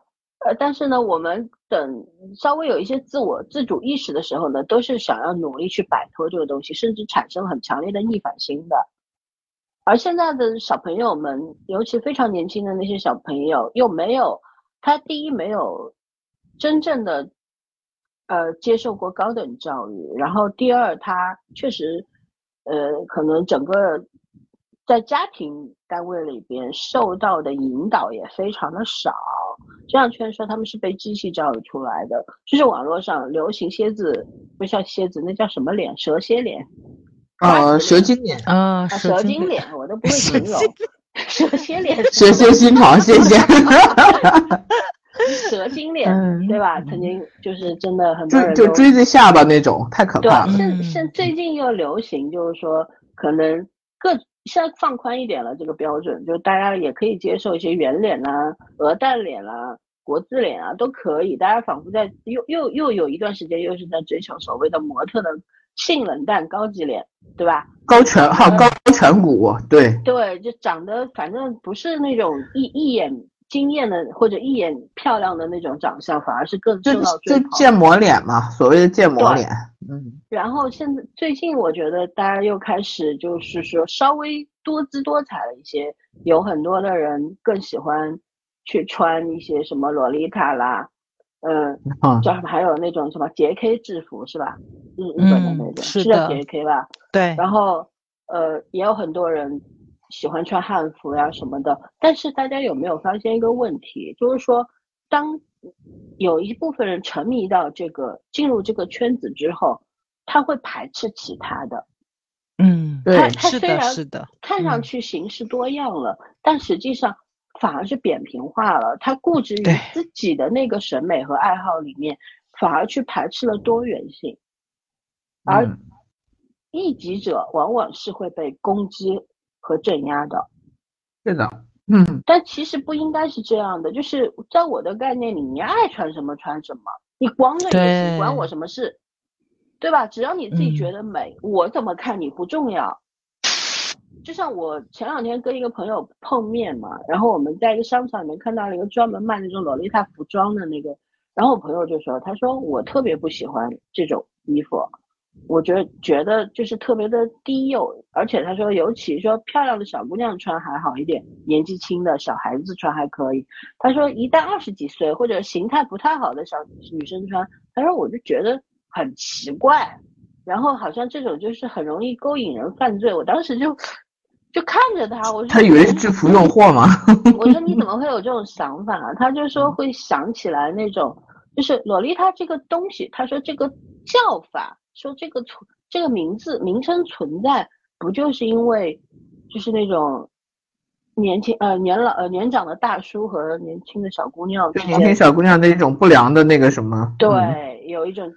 呃，但是呢，我们等稍微有一些自我自主意识的时候呢，都是想要努力去摆脱这个东西，甚至产生很强烈的逆反心的。而现在的小朋友们，尤其非常年轻的那些小朋友，又没有他第一没有真正的呃接受过高等教育，然后第二他确实呃可能整个在家庭单位里边受到的引导也非常的少。这样圈说他们是被机器教育出来的，就是网络上流行蝎子不叫蝎子，那叫什么脸？蛇蝎脸。啊，蛇精脸啊，蛇精脸，我都不会形容。蛇蝎脸，蛇蝎心肠，谢谢。蛇精脸，对吧？曾经就是真的很多人就锥子下巴那种，太可怕了。现现最近又流行，就是说可能各现在放宽一点了，这个标准，就大家也可以接受一些圆脸啊、鹅蛋脸啊、国字脸啊，都可以。大家仿佛在又又又有一段时间，又是在追求所谓的模特的。性冷淡、高级脸，对吧？高颧哈，高颧骨，对对，就长得反正不是那种一一眼惊艳的或者一眼漂亮的那种长相，反而是更受到追就建模脸嘛，所谓的建模脸。嗯。然后现在最近，我觉得大家又开始就是说稍微多姿多彩了一些，有很多的人更喜欢去穿一些什么洛丽塔啦。嗯，叫什么？还有那种什么 JK 制服是吧？日日本的那种是叫 JK 吧？对。然后呃，也有很多人喜欢穿汉服呀什么的。但是大家有没有发现一个问题？就是说，当有一部分人沉迷到这个进入这个圈子之后，他会排斥其他的。嗯，对，是的，是的。看上去形式多样了，但实际上。反而是扁平化了，他固执于自己的那个审美和爱好里面，反而去排斥了多元性，而异己者往往是会被攻击和镇压的。是的，嗯。但其实不应该是这样的，就是在我的概念里，你爱穿什么穿什么，你光着也行，关我什么事，对吧？只要你自己觉得美，我怎么看你不重要。就像我前两天跟一个朋友碰面嘛，然后我们在一个商场里面看到了一个专门卖那种洛丽塔服装的那个，然后我朋友就说，他说我特别不喜欢这种衣服，我觉得觉得就是特别的低幼，而且他说尤其说漂亮的小姑娘穿还好一点，年纪轻的小孩子穿还可以，他说一旦二十几岁或者形态不太好的小女生穿，他说我就觉得很奇怪，然后好像这种就是很容易勾引人犯罪，我当时就。就看着他，我说他以为是制服诱惑吗？我说你怎么会有这种想法？他就说会想起来那种，就是洛丽塔这个东西。他说这个叫法，说这个存这个名字名称存在，不就是因为就是那种年轻呃年老呃年长的大叔和年轻的小姑娘，年轻小姑娘的一种不良的那个什么？对，有一种。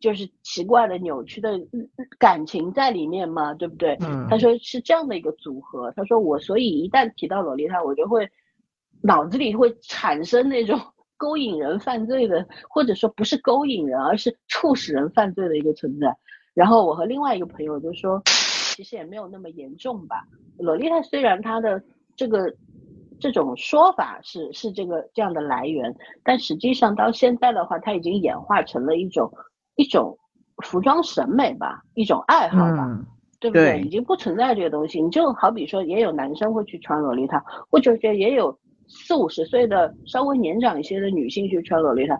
就是奇怪的、扭曲的感情在里面嘛，对不对？嗯。他说是这样的一个组合。他说我所以一旦提到洛丽塔，我就会脑子里会产生那种勾引人犯罪的，或者说不是勾引人，而是促使人犯罪的一个存在。然后我和另外一个朋友就说，其实也没有那么严重吧。洛丽塔虽然它的这个这种说法是是这个这样的来源，但实际上到现在的话，它已经演化成了一种。一种服装审美吧，一种爱好吧，对不对？已经不存在这个东西。你就好比说，也有男生会去穿洛丽塔，或者说也有四五十岁的稍微年长一些的女性去穿洛丽塔。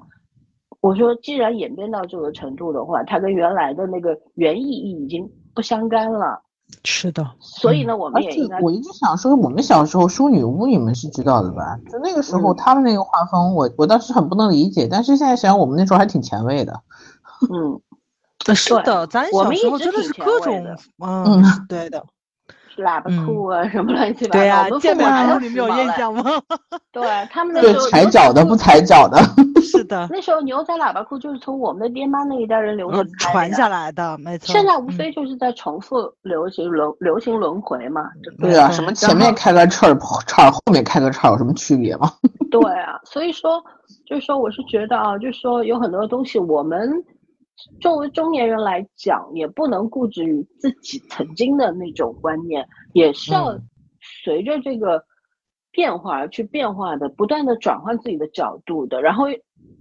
我说，既然演变到这个程度的话，它跟原来的那个原意义已经不相干了。是的，所以呢，我们也应该我一直想说，我们小时候淑女屋，你们是知道的吧？就那个时候嗯他们那个画风，我我当时很不能理解，但是现在想想，我们那时候还挺前卫的。嗯，呃是的，咱小们一直时候真的是各种，嗯，对的，喇叭嗯裤啊，什么乱七八糟。对呀我，们健美父母还裤你们有？印象吗？对他们那对时候，踩脚的不踩脚的，是的，那时候牛仔喇叭裤就是从我们的爹妈那一代人流传下来的，没错。现在无嗯非就是在重复流行轮流行轮回嘛，对对啊，什么前面开个叉儿叉儿，后面开个叉儿有什么区别吗？对啊，所以说就是说，我是觉得啊，就是说有很多东西，我们作为中年人来讲，也不能固执于自己曾经的那种观念，也是要嗯随着这个变化而去变化的，不断的转换自己的角度的。然后，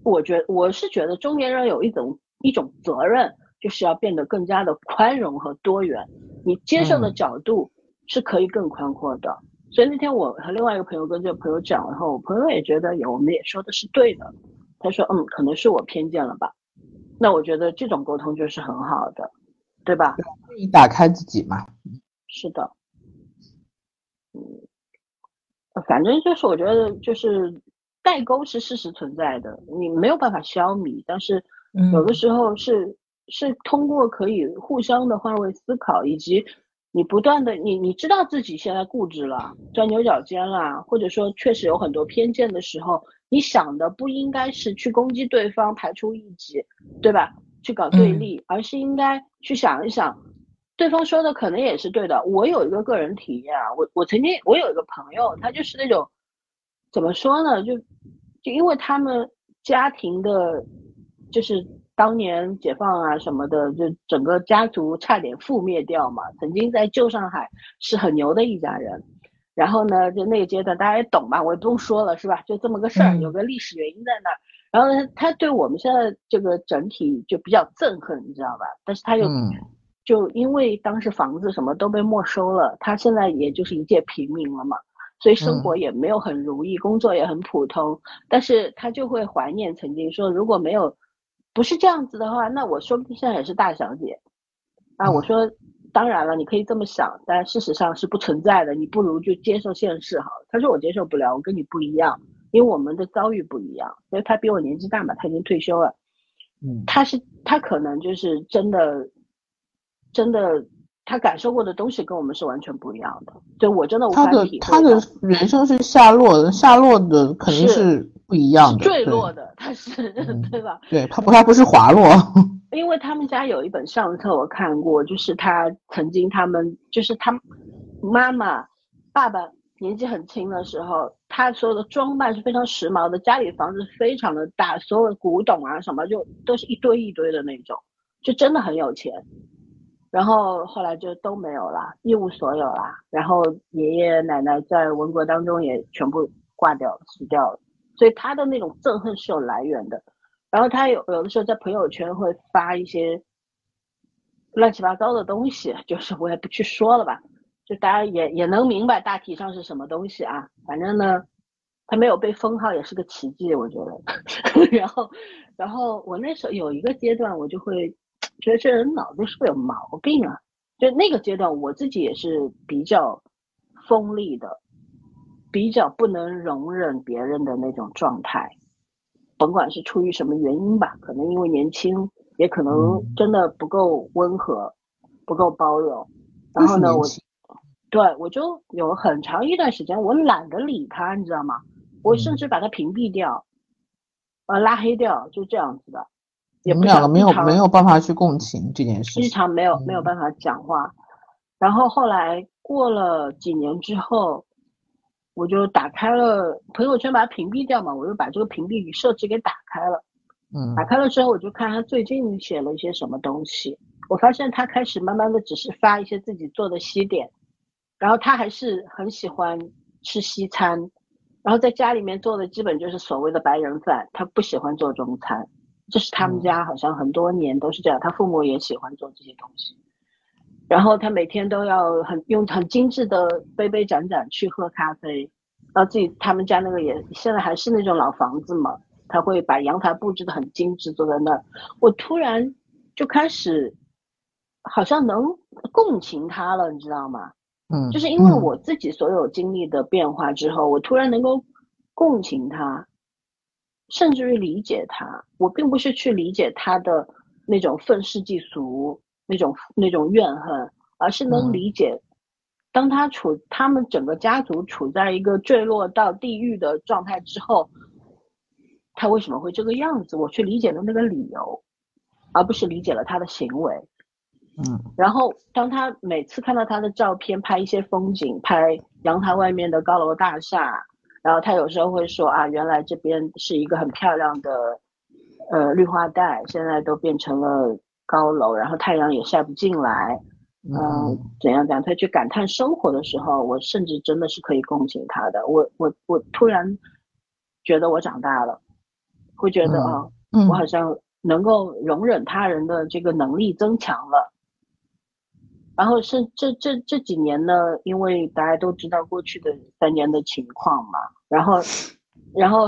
我觉我是觉得中年人有一种一种责任，就是要变得更加的宽容和多元，你接受的嗯角度是可以更宽阔的。所以那天我和另外一个朋友跟这个朋友讲，然后我朋友也觉得有，我们也说的是对的。他说，嗯，可能是我偏见了吧。那我觉得这种沟通就是很好的，对吧？你打开自己嘛。是的，嗯，反正就是我觉得就是代沟是事实存在的，你没有办法消弭，但是有的嗯时候是、是通过可以互相的换位思考，以及你不断的你你知道自己现在固执了，钻牛角尖了，或者说确实有很多偏见的时候，你想的不应该是去攻击对方，排除异己，对吧？去搞对嗯立，而是应该去想一想，对方说的可能也是对的。我有一个个人体验啊，我我曾经我有一个朋友，他就是那种怎么说呢，就就因为他们家庭的，就是当年解放啊什么的，就整个家族差点覆灭掉嘛。曾经在旧上海是很牛的一家人，然后呢，就那个阶段大家也懂吧，我也不用说了，是吧？就这么个事儿，嗯有个历史原因在那儿。然后呢，他对我们现在这个整体就比较憎恨，你知道吧？但是他又、嗯就因为当时房子什么都被没收了，他现在也就是一介平民了嘛，所以生活也没有很如意，工作也很普通。但是他就会怀念曾经说，如果没有不是这样子的话，那我说不定现在也是大小姐啊。我说当然了，你可以这么想，但事实上是不存在的。你不如就接受现实好了。他说我接受不了，我跟你不一样，因为我们的遭遇不一样。因为他比我年纪大嘛，他已经退休了。嗯他是他可能就是真的，真的他感受过的东西跟我们是完全不一样的。就我真的无他的法体会他的到人生是下落的，下落的肯定是是不一样的，坠落的，他是、嗯 对吧？对，他不他不是滑落，因为他们家有一本相册我看过，就是他曾经他们就是他妈妈、爸爸年纪很轻的时候，他所有的装扮是非常时髦的，家里房子非常的大，所有的古董啊什么就都是一堆一堆的那种，就真的很有钱。然后后来就都没有了，一无所有啦。然后爷爷奶奶在文革当中也全部挂掉了，死掉了。所以他的那种憎恨是有来源的。然后他有有的时候在朋友圈会发一些乱七八糟的东西，就是我也不去说了吧，就大家也也能明白大体上是什么东西啊。反正呢，他没有被封号也是个奇迹，我觉得。然后，然后我那时候有一个阶段，我就会觉得这人脑子是不是有毛病啊？就那个阶段，我自己也是比较锋利的，比较不能容忍别人的那种状态。甭管是出于什么原因吧，可能因为年轻，也可能嗯真的不够温和，不够包容。然后呢，我对我就有很长一段时间，我懒得理他，你知道吗？我甚嗯至把他屏蔽掉，呃，拉黑掉，就这样子的。也不你们两个没有没有办法去共情这件事日，常没有没有嗯办法讲话。然后后来过了几年之后，我就打开了朋友圈，把它屏蔽掉嘛，我就把这个屏蔽设置给打开了。嗯打开了之后，我就看他最近写了一些什么东西。我发现他开始慢慢的只是发一些自己做的西点，然后他还是很喜欢吃西餐，然后在家里面做的基本就是所谓的白人饭，他不喜欢做中餐。这是他们嗯家好像很多年都是这样，他父母也喜欢做这些东西。然后他每天都要很用很精致的杯杯盏盏去喝咖啡，然后自己他们家那个也现在还是那种老房子嘛，他会把阳台布置的很精致，坐在那儿。我突然就开始好像能共情他了，你知道吗？嗯，就是因为我自己所有经历的变化之后，我突然能够共情他，甚至于理解他。我并不是去理解他的那种愤世嫉俗、那种那种怨恨，而是能理解，当他处他们整个家族处在一个坠落到地狱的状态之后，他为什么会这个样子？我去理解了那个理由，而不是理解了他的行为。嗯，然后当他每次看到他的照片，拍一些风景，拍阳台外面的高楼大厦，然后他有时候会说啊，原来这边是一个很漂亮的呃绿化带，现在都变成了高楼，然后太阳也晒不进来，嗯，怎样怎样，他去感叹生活的时候，我甚至真的是可以共情他的，我我我突然觉得我长大了，会觉得啊，我好像能够容忍他人的这个能力增强了。然后是这这这几年呢，因为大家都知道过去的三年的情况嘛，然后，然后，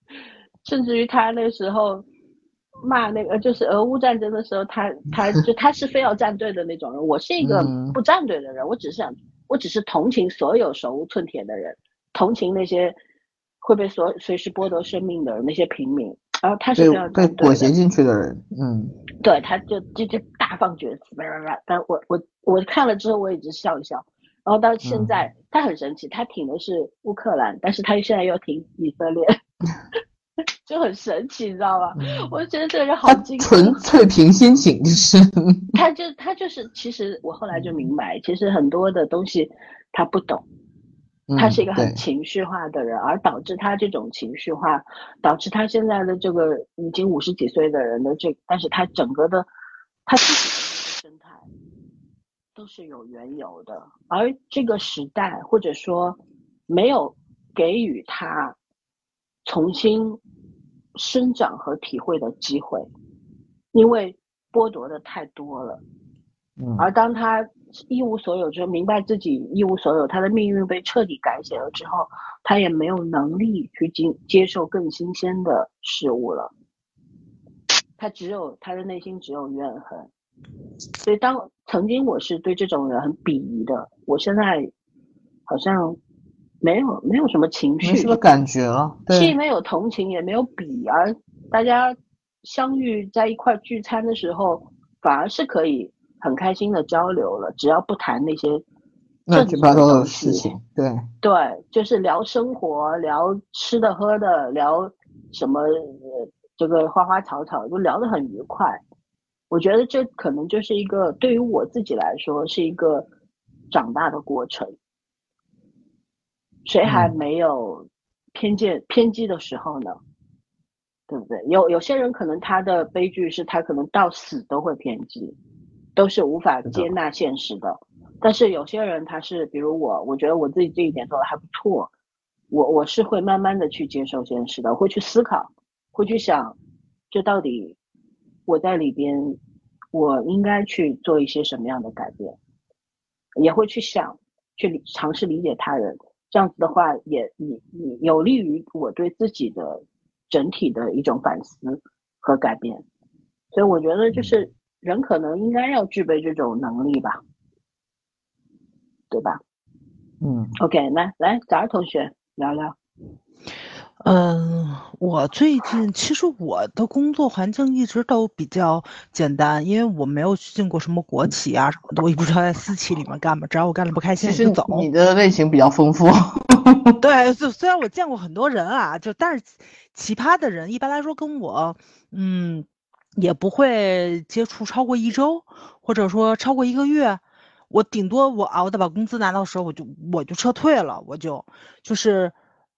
甚至于他那时候骂那个就是俄乌战争的时候，他 他就他是非要站队的那种人，我是一个不站队的人，我只是想，我只是同情所有手无寸铁的人，同情那些会被所随时剥夺生命的那些平民。然后他是被裹挟进去的人，嗯，对，他就就就大放厥词，叭叭叭。但我我我看了之后，我一直笑一笑。然后到现在，他很神奇，他挺的是乌克兰，但是他现在又挺以色列，就很神奇，你知道吗？我觉得这个人好精，纯粹凭心情，就是他就他就是，其实我后来就明白，其实很多的东西他不懂。他是一个很情绪化的人，而导致他这种情绪化，导致他现在的这个已经五十几岁的人的这，但是他整个的他自己的生态都是有缘由的，而这个时代或者说没有给予他重新生长和体会的机会，因为剥夺的太多了。而当他一无所有，就明白自己一无所有，他的命运被彻底改写了之后，他也没有能力去接接受更新鲜的事物了。他只有他的内心只有怨恨。所以当曾经我是对这种人很鄙夷的，我现在好像没有没有什么情绪，没什么感觉了，既没有同情也没有比，而大家相遇在一块聚餐的时候，反而是可以。很开心的交流了，只要不谈那些乱七八糟的事情，对对，就是聊生活，聊吃的喝的，聊什么这个花花草草，就聊得很愉快。我觉得这可能就是一个对于我自己来说是一个长大的过程。谁还没有偏见偏激的时候呢？对不对？有有些人可能他的悲剧是他可能到死都会偏激。都是无法接纳现实的，但是有些人他是，比如我，我觉得我自己这一点做的还不错，我我是会慢慢的去接受现实的，会去思考，会去想，这到底我在里边，我应该去做一些什么样的改变，也会去想，去尝试理解他人，这样子的话也也也有利于我对自己的整体的一种反思和改变，所以我觉得就是。人可能应该要具备这种能力吧，对吧？嗯，OK，来来，早儿同学聊聊。嗯，我最近其实我的工作环境一直都比较简单，因为我没有进过什么国企啊什么的，我也不知道在私企里面干嘛。只要我干的不开心，就走。你的类型比较丰富。对，虽虽然我见过很多人啊，就但是奇葩的人一般来说跟我，嗯。也不会接触超过一周，或者说超过一个月，我顶多我熬的把工资拿到时候，我就我就撤退了，我就就是，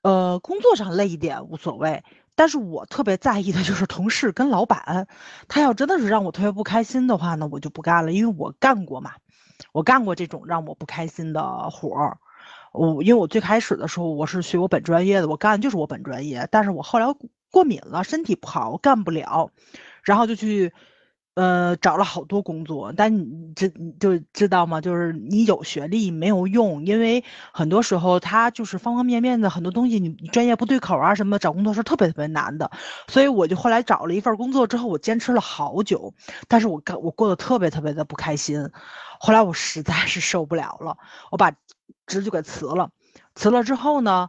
呃，工作上累一点无所谓，但是我特别在意的就是同事跟老板，他要真的是让我特别不开心的话呢，我就不干了，因为我干过嘛，我干过这种让我不开心的活儿，我因为我最开始的时候我是学我本专业的，我干的就是我本专业，但是我后来过敏了，身体不好，我干不了。然后就去呃，找了好多工作，但你知就知道吗？就是你有学历没有用，因为很多时候他就是方方面面的很多东西，你专业不对口啊什么，找工作是特别特别难的。所以我就后来找了一份工作之后，我坚持了好久，但是我我过得特别特别的不开心。后来我实在是受不了了，我把职就给辞了。辞了之后呢？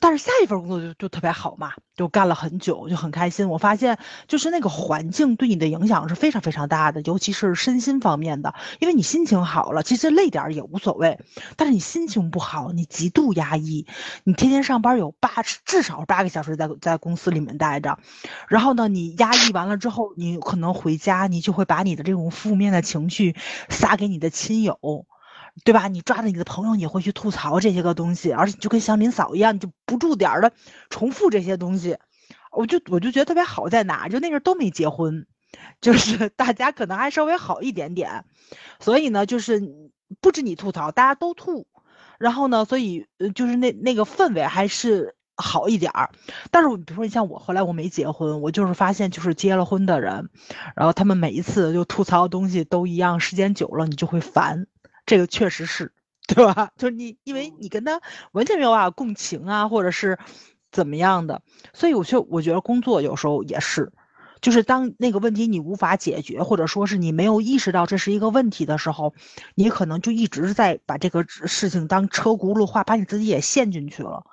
但是下一份工作就就特别好嘛，就干了很久，就很开心。我发现就是那个环境对你的影响是非常非常大的，尤其是身心方面的。因为你心情好了，其实累点也无所谓；但是你心情不好，你极度压抑，你天天上班有八至少八个小时在在公司里面待着，然后呢，你压抑完了之后，你可能回家，你就会把你的这种负面的情绪撒给你的亲友。对吧？你抓着你的朋友，你会去吐槽这些个东西，而且就跟祥林嫂一样，你就不住点儿的重复这些东西。我就我就觉得特别好在哪，就那阵都没结婚，就 是大家可能还稍微好一点点。所以呢，就是不止你吐槽，大家都吐。然后呢，所以就是那那个氛围还是好一点儿。但是比如说你像我，后来我没结婚，我就是发现就是结了婚的人，然后他们每一次就吐槽的东西都一样，时间久了你就会烦。这个确实是，对吧？就是你，因为你跟他完全没有办法共情啊，或者是怎么样的，所以我就我觉得工作有时候也是，就是当那个问题你无法解决，或者说是你没有意识到这是一个问题的时候，你可能就一直在把这个事情当车轱辘话，把你自己也陷进去了。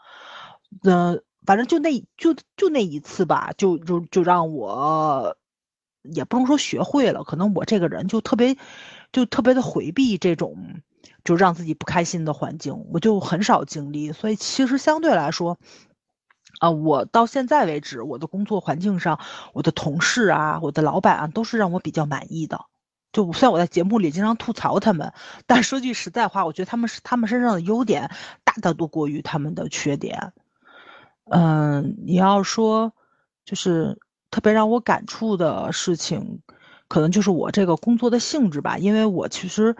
嗯，反正就那就就那一次吧，就就就让我也不能说学会了，可能我这个人就特别。就特别的回避这种，就让自己不开心的环境，我就很少经历。所以其实相对来说，啊，我到现在为止，我的工作环境上，我的同事啊，我的老板啊，都是让我比较满意的。就虽然我在节目里经常吐槽他们，但说句实在话，我觉得他们是他们身上的优点大大多过于他们的缺点。嗯，你要说就是特别让我感触的事情。可能就是我这个工作的性质吧，因为我其实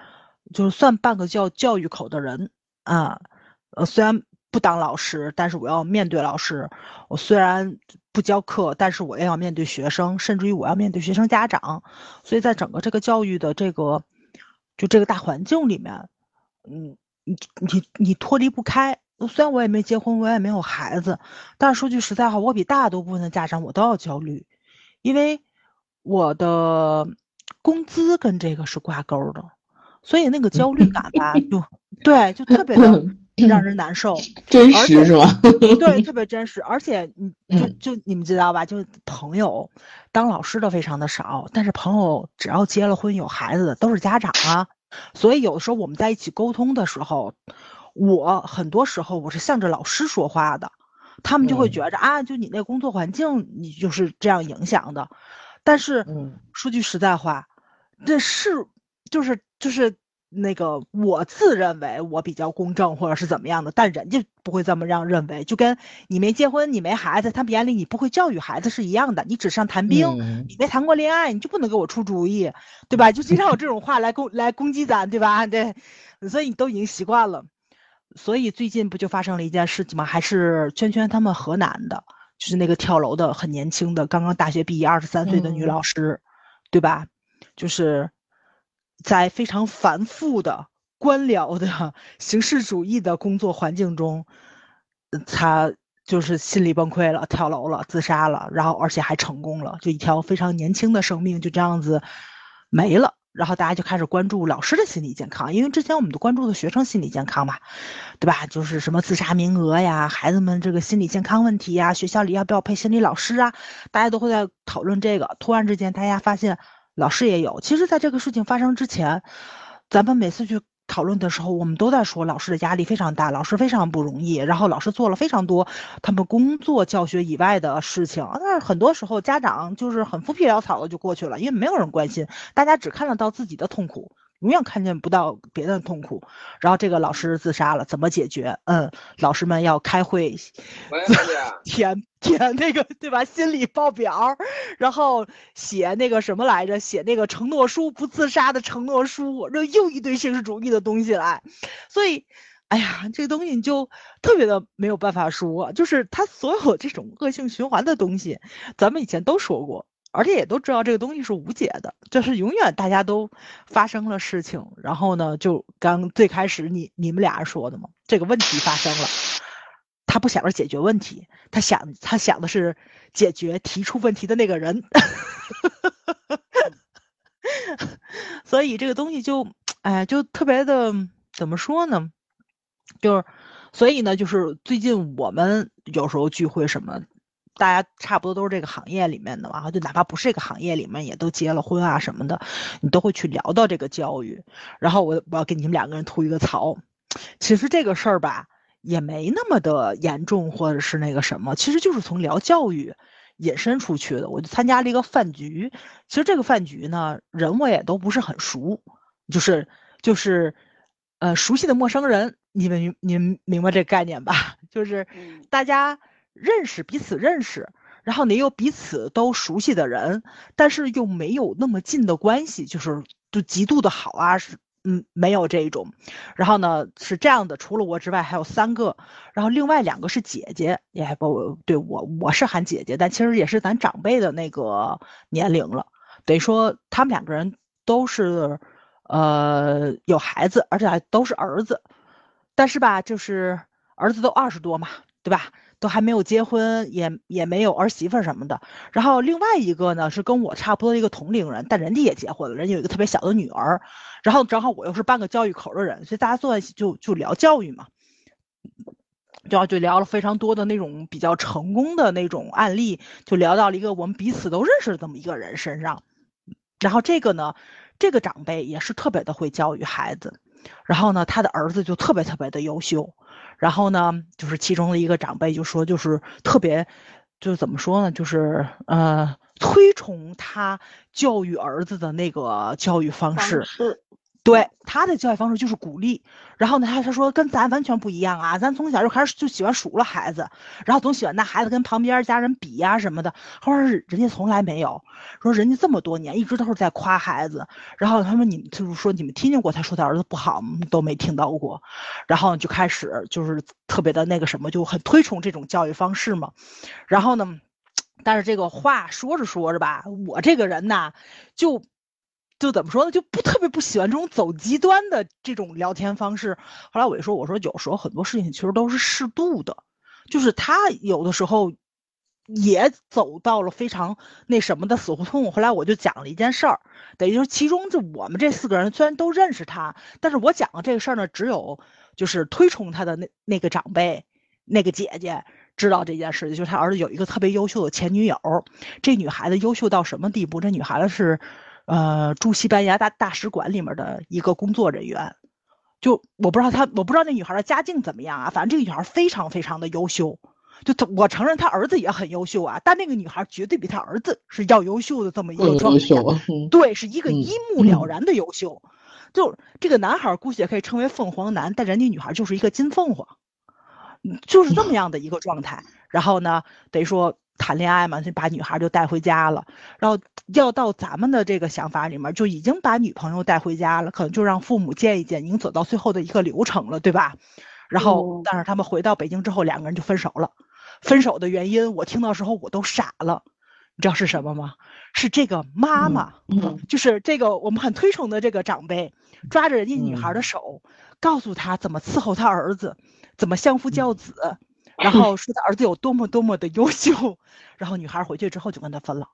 就是算半个教教育口的人啊，呃，虽然不当老师，但是我要面对老师；我虽然不教课，但是我也要面对学生，甚至于我要面对学生家长。所以在整个这个教育的这个就这个大环境里面，嗯，你你你脱离不开。虽然我也没结婚，我也没有孩子，但是说句实在话，我比大多部分的家长我都要焦虑，因为。我的工资跟这个是挂钩的，所以那个焦虑感吧，就对，就特别的让人难受。真实是吧？对，特别真实。而且，你就就你们知道吧？就朋友当老师的非常的少，但是朋友只要结了婚有孩子的都是家长啊。所以有的时候我们在一起沟通的时候，我很多时候我是向着老师说话的，他们就会觉着啊，就你那工作环境，你就是这样影响的。但是，说句实在话，这是就是就是那个我自认为我比较公正或者是怎么样的，但人家不会这么让认为，就跟你没结婚你没孩子，他们眼里你不会教育孩子是一样的。你纸上谈兵，你没谈过恋爱，你就不能给我出主意，对吧？就经常有这种话来攻来攻击咱，对吧？对，所以你都已经习惯了。所以最近不就发生了一件事情吗？还是圈圈他们河南的。就是那个跳楼的很年轻的，刚刚大学毕业，二十三岁的女老师，对吧？就是在非常繁复的官僚的形式主义的工作环境中，她就是心理崩溃了，跳楼了，自杀了，然后而且还成功了，就一条非常年轻的生命就这样子没了。然后大家就开始关注老师的心理健康，因为之前我们都关注的学生心理健康嘛，对吧？就是什么自杀名额呀，孩子们这个心理健康问题呀，学校里要不要配心理老师啊？大家都会在讨论这个。突然之间，大家发现老师也有。其实，在这个事情发生之前，咱们每次去。讨论的时候，我们都在说老师的压力非常大，老师非常不容易，然后老师做了非常多他们工作教学以外的事情，但是很多时候家长就是很浮皮潦草的就过去了，因为没有人关心，大家只看得到自己的痛苦。永远看见不到别人的痛苦，然后这个老师自杀了，怎么解决？嗯，老师们要开会，填填那个对吧？心理报表，然后写那个什么来着？写那个承诺书，不自杀的承诺书，这又一堆形式主义的东西来。所以，哎呀，这个东西你就特别的没有办法说，就是他所有这种恶性循环的东西，咱们以前都说过。而且也都知道这个东西是无解的，就是永远大家都发生了事情，然后呢，就刚最开始你你们俩说的嘛，这个问题发生了，他不想着解决问题，他想他想的是解决提出问题的那个人，所以这个东西就哎就特别的怎么说呢，就是所以呢，就是最近我们有时候聚会什么。大家差不多都是这个行业里面的嘛，就哪怕不是这个行业里面，也都结了婚啊什么的，你都会去聊到这个教育。然后我我要给你们两个人吐一个槽，其实这个事儿吧也没那么的严重，或者是那个什么，其实就是从聊教育引申出去的。我就参加了一个饭局，其实这个饭局呢，人我也都不是很熟，就是就是呃熟悉的陌生人，你们你们明白这概念吧？就是大家。认识彼此认识，然后你有彼此都熟悉的人，但是又没有那么近的关系，就是就极度的好啊，是嗯没有这一种。然后呢是这样的，除了我之外还有三个，然后另外两个是姐姐，也不对我我是喊姐姐，但其实也是咱长辈的那个年龄了。等于说他们两个人都是呃有孩子，而且还都是儿子，但是吧，就是儿子都二十多嘛，对吧？都还没有结婚，也也没有儿媳妇什么的。然后另外一个呢是跟我差不多的一个同龄人，但人家也结婚了，人家有一个特别小的女儿。然后正好我又是半个教育口的人，所以大家坐在一起就就聊教育嘛，就要就聊了非常多的那种比较成功的那种案例，就聊到了一个我们彼此都认识的这么一个人身上。然后这个呢，这个长辈也是特别的会教育孩子，然后呢，他的儿子就特别特别的优秀。然后呢，就是其中的一个长辈就说，就是特别，就是怎么说呢，就是呃，推崇他教育儿子的那个教育方式。对他的教育方式就是鼓励，然后呢，他他说跟咱完全不一样啊，咱从小就开始就喜欢数落孩子，然后总喜欢拿孩子跟旁边家人比呀什么的。他说人家从来没有，说人家这么多年一直都是在夸孩子，然后他说你们就是说你们听见过他说他儿子不好吗？都没听到过，然后就开始就是特别的那个什么，就很推崇这种教育方式嘛。然后呢，但是这个话说着说着吧，我这个人呐，就。就怎么说呢？就不特别不喜欢这种走极端的这种聊天方式。后来我就说，我说有时候很多事情其实都是适度的，就是他有的时候也走到了非常那什么的死胡同。后来我就讲了一件事儿，等于说其中这我们这四个人虽然都认识他，但是我讲的这个事儿呢，只有就是推崇他的那那个长辈那个姐姐知道这件事情，就是他儿子有一个特别优秀的前女友，这女孩子优秀到什么地步？这女孩子是。呃，驻西班牙大大使馆里面的一个工作人员，就我不知道他，我不知道那女孩的家境怎么样啊。反正这个女孩非常非常的优秀，就他，我承认他儿子也很优秀啊。但那个女孩绝对比他儿子是要优秀的这么一个状态，对，是一个一目了然的优秀。就这个男孩姑且可以称为凤凰男，但人家女孩就是一个金凤凰，就是这么样的一个状态。然后呢，等于说。谈恋爱嘛，就把女孩就带回家了，然后要到咱们的这个想法里面，就已经把女朋友带回家了，可能就让父母见一见，已经走到最后的一个流程了，对吧？然后，但是他们回到北京之后，两个人就分手了。分手的原因，我听到时候我都傻了，你知道是什么吗？是这个妈妈，嗯就是这个我们很推崇的这个长辈，抓着人家女孩的手，告诉她怎么伺候她儿子，怎么相夫教子。然后说他儿子有多么多么的优秀，然后女孩回去之后就跟他分了。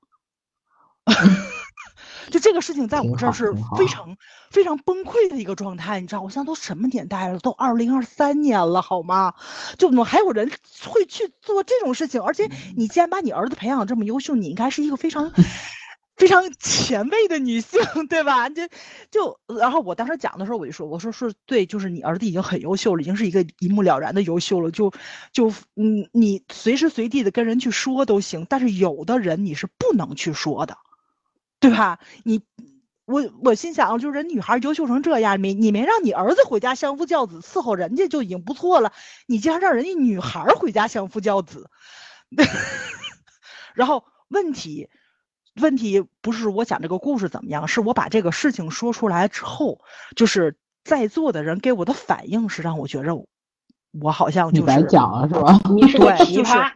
就这个事情在我这儿是非常非常崩溃的一个状态，你知道？我现在都什么年代了？都二零二三年了，好吗？就怎么还有人会去做这种事情？而且你既然把你儿子培养这么优秀，你应该是一个非常。非常前卫的女性，对吧？就就，然后我当时讲的时候，我就说，我说是对，就是你儿子已经很优秀了，已经是一个一目了然的优秀了，就就嗯，你随时随地的跟人去说都行，但是有的人你是不能去说的，对吧？你我我心想，就是人女孩优秀成这样，没你没让你儿子回家相夫教子伺候人家就已经不错了，你竟然让人家女孩回家相夫教子，然后问题。问题不是我讲这个故事怎么样，是我把这个事情说出来之后，就是在座的人给我的反应是让我觉着，我好像就是讲了是吧？你是个奇葩，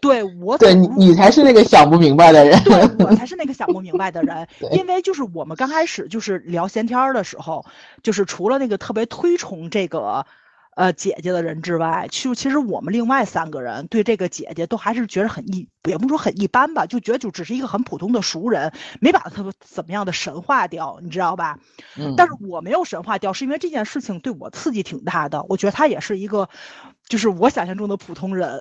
对我对你，你才是那个想不明白的人。对我才是那个想不明白的人，因为就是我们刚开始就是聊闲天儿的时候，就是除了那个特别推崇这个呃姐姐的人之外，就其实我们另外三个人对这个姐姐都还是觉得很一，也不说很一般吧，就觉得就只是一个很普通的熟人，没把她怎么样的神化掉，你知道吧？嗯，但是我没有神化掉，是因为这件事情对我刺激挺大的。我觉得她也是一个，就是我想象中的普通人，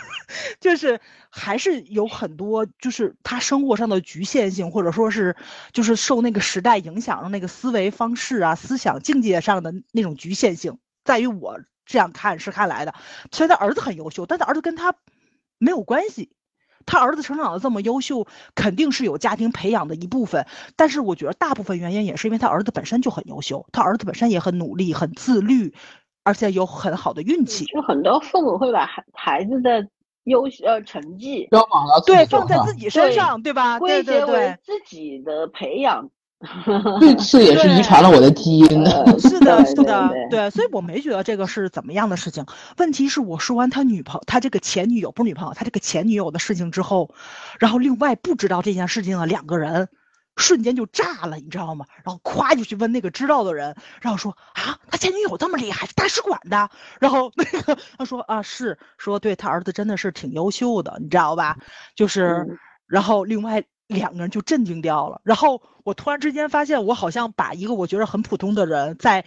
就是还是有很多，就是他生活上的局限性，或者说是就是受那个时代影响的那个思维方式啊、思想境界上的那种局限性，在于我这样看是看来的。虽然他儿子很优秀，但他儿子跟他没有关系。他儿子成长的这么优秀，肯定是有家庭培养的一部分，但是我觉得大部分原因也是因为他儿子本身就很优秀，他儿子本身也很努力、很自律，而且有很好的运气。就很多父母会把孩孩子的优秀呃成绩标榜了对，放在自己身上，对吧？对归结为对对，自己的培养。这次也是遗传了我的基因的。呃 是的，是的，对对，所以我没觉得这个是怎么样的事情。问题是我说完他女朋友，他这个前女友不是女朋友，他这个前女友的事情之后，然后另外不知道这件事情的两个人。瞬间就炸了，你知道吗？然后咵就去问那个知道的人，然后说啊，他前女友这么厉害，是大使馆的。然后那个他说啊，是说对他儿子真的是挺优秀的，你知道吧？就是，嗯然后另外两个人就震惊掉了。然后我突然之间发现，我好像把一个我觉得很普通的人，在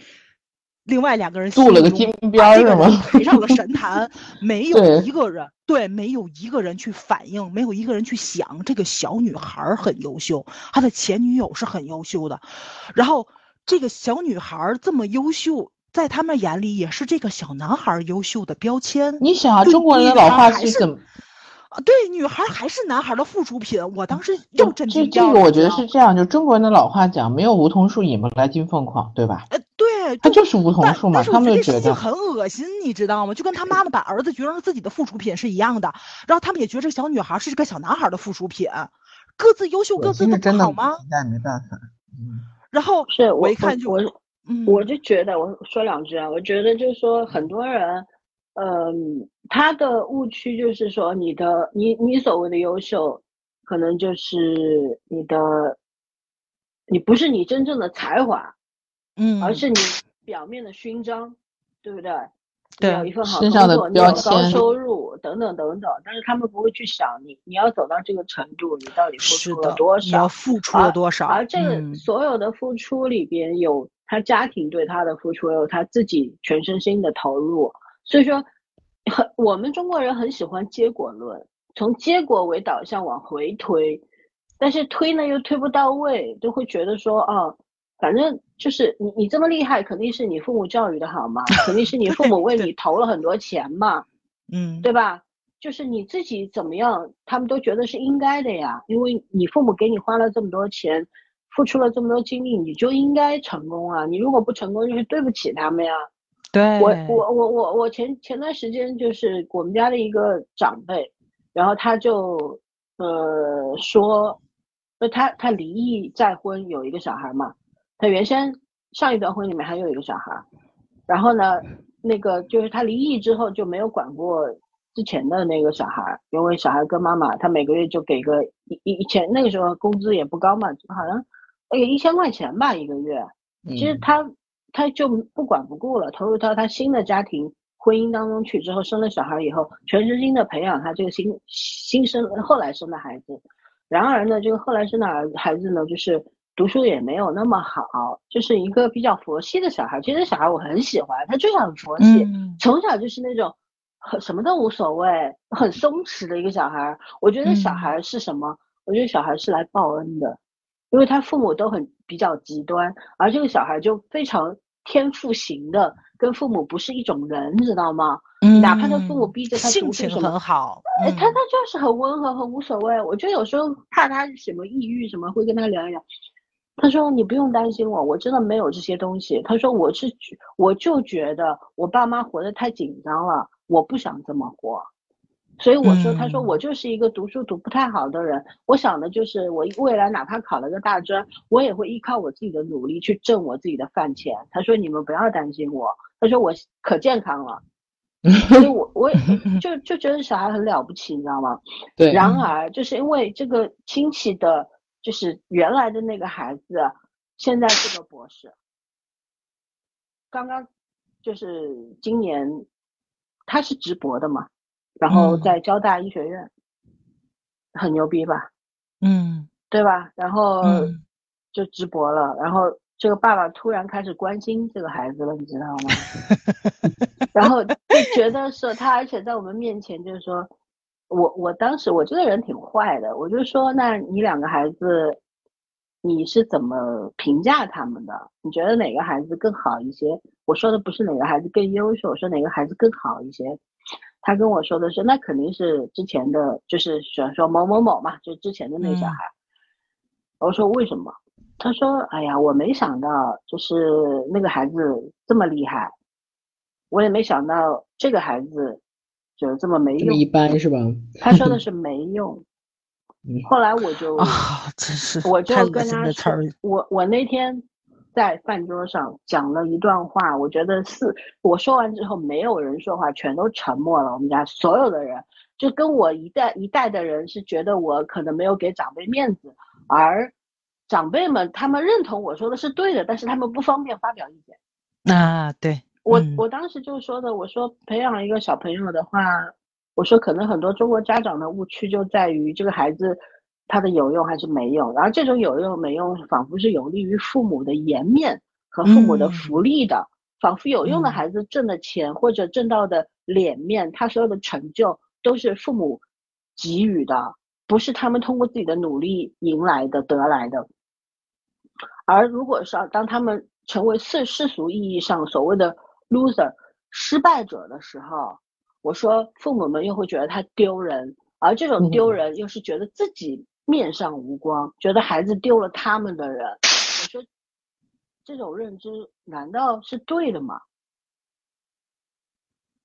另外两个人镀了个金边是吗人推上了神 坛，没有一个人对，没有一个人去反应，没有一个人去想，这个小女孩儿很优秀，她的前女友是很优秀的，然后这个小女孩儿这么优秀，在他们眼里也是这个小男孩儿优秀的标签。你想啊，中国人的老话是怎么？啊，对，女孩还是男孩的附属品。我当时又震这惊掉了。这个我觉得是这样，就中国人的老话讲，没有梧桐树引不来金凤凰，对吧？呃，对，他就是梧桐树嘛，但是他们就觉得觉得这事情很恶心，你知道吗？就跟他妈妈把儿子觉成自己的附属品是一样的，然后他们也觉得这个小女孩是个小男孩的附属品，各自优秀，各自的不好吗？但没办法。嗯，然后是我我一看就我嗯，我就觉得，我说两句啊，我觉得就是说，很多人，嗯，他的误区就是说，你的你你所谓的优秀，可能就是你的，你不是你真正的才华，嗯，而是你表面的勋章，对不对？对有一份好工作，你有高收入，等等等等，但是他们不会去想你，你要走到这个程度，你到底付出了多少，你要少？付出了多少？而这个嗯所有的付出里边有他家庭对他的付出，有他自己全身心的投入。所以说，很我们中国人很喜欢结果论，从结果为导向往回推，但是推呢又推不到位，就会觉得说，哦，反正就是你你这么厉害，肯定是你父母教育的好嘛，肯定是你父母为你投了很多钱嘛，嗯，对吧？就是你自己怎么样，他们都觉得是应该的呀，因为你父母给你花了这么多钱，付出了这么多精力，你就应该成功啊！你如果不成功，就是对不起他们呀。对，我我我我我前前段时间就是我们家的一个长辈，然后他就呃说，呃他他离异再婚有一个小孩嘛，他原先上一段婚里面还有一个小孩，然后呢那个就是他离异之后就没有管过之前的那个小孩，因为小孩跟妈妈他每个月就给个一一一千，那个时候工资也不高嘛，好像哎一千块钱吧一个月，其实嗯他他就不管不顾了，投入到他新的家庭婚姻当中去之后，生了小孩以后，全身心的培养他这个新新生后来生的孩子。然而呢，这个后来生的儿孩子呢，就是读书也没有那么好，就是一个比较佛系的小孩。其实小孩我很喜欢，他就是很佛系，嗯从小就是那种很什么都无所谓、很松弛的一个小孩。我觉得小嗯孩是什么？我觉得小孩是来报恩的，因为他父母都很比较极端，而这个小孩就非常天赋型的，跟父母不是一种人，知道吗？哪怕他父母嗯逼着他性情很好，哎，他嗯他就是很温和，很无所谓。我觉得有时候怕他什么抑郁什么，会跟他聊一聊。他说：“你不用担心我，我真的没有这些东西。”他说：“我是觉我就觉得我爸妈活得太紧张了，我不想这么活。”所以我说：“他说嗯我就是一个读书读不太好的人，我想的就是我未来哪怕考了个大专，我也会依靠我自己的努力去挣我自己的饭钱。”他说：“你们不要担心我。”他说：“我可健康了。”所以我我也就就觉得小孩很了不起，你知道吗？对。然而，就是因为这个亲戚的，就是原来的那个孩子，现在是个博士，刚刚就是今年他是直博的嘛，然后在交大医学院，很牛逼吧？嗯，对吧？然后就直博了，然后。这个爸爸突然开始关心这个孩子了，你知道吗？然后就觉得说他，而且在我们面前就是说，我我当时我这个人挺坏的，我就说，那你两个孩子，你是怎么评价他们的？你觉得哪个孩子更好一些？我说的不是哪个孩子更优秀，我说哪个孩子更好一些。他跟我说的是，那肯定是之前的，就是选说某某某嘛，就之前的那小孩。我说为什么？他说：“哎呀，我没想到，就是那个孩子这么厉害，我也没想到这个孩子就这么没用，一般是吧？” 他说的是没用。后来我就啊，真是我就跟他说，我我那天在饭桌上讲了一段话，我觉得是我说完之后，没有人说话，全都沉默了。我们家所有的人，就跟我一代一代的人是觉得我可能没有给长辈面子，而。长辈们，他们认同我说的是对的，但是他们不方便发表意见。啊，对我，我当时就说的，我说培养一个小朋友的话，我说可能很多中国家长的误区就在于这个孩子他的有用还是没用，然后这种有用没用，仿佛是有利于父母的颜面和父母的福利的，仿佛有用的孩子挣的钱或者挣到的脸面，他所有的成就都是父母给予的，不是他们通过自己的努力赢来的得来的。而如果说当他们成为世世俗意义上所谓的 loser 失败者的时候，我说父母们又会觉得他丢人，而这种丢人又是觉得自己面上无光，觉得孩子丢了他们的人。我说这种认知难道是对的吗？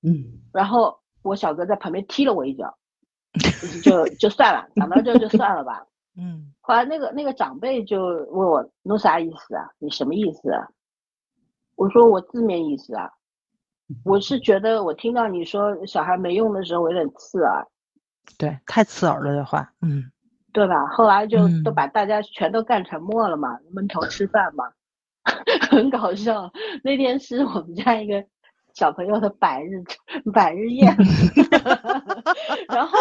嗯。然后我小哥在旁边踢了我一脚，就就算了，讲到这就算了吧。嗯，后来那个那个长辈就问我，弄啥意思啊？你什么意思啊？我说我字面意思啊，我是觉得我听到你说小孩没用的时候，我有点刺耳。对，太刺耳了这话，嗯，对吧？后来就都把大家全都干沉默了嘛，闷头吃饭嘛，很搞笑。那天是我们家一个。小朋友的百日百日宴，然后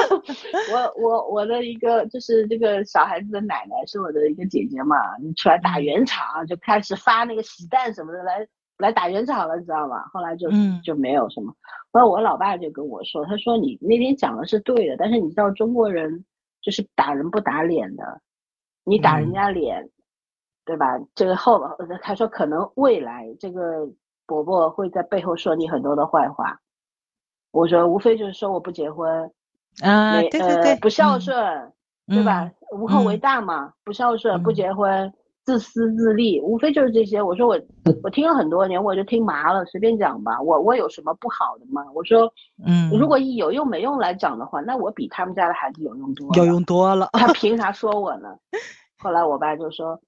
我我我的一个就是这个小孩子的奶奶是我的一个姐姐嘛，你出来打圆场就开始发那个喜蛋什么的来来打圆场了，你知道吗？后来就就没有什么。后来我老爸就跟我说，他说你那天讲的是对的，但是你知道中国人就是打人不打脸的，你打人家脸，对吧？这个后他说可能未来这个。伯伯会在背后说你很多的坏话，我说无非就是说我不结婚，啊，对对对，不孝顺，对吧？无后为大嘛，不孝顺，不结婚，自私自利，无非就是这些。我说我 我听了很多年，我就听麻了，随便讲吧。我我有什么不好的吗？我说，嗯，如果以有用没用来讲的话，那我比他们家的孩子有用多，有用多了。他 凭啥说我呢？后来我爸就说，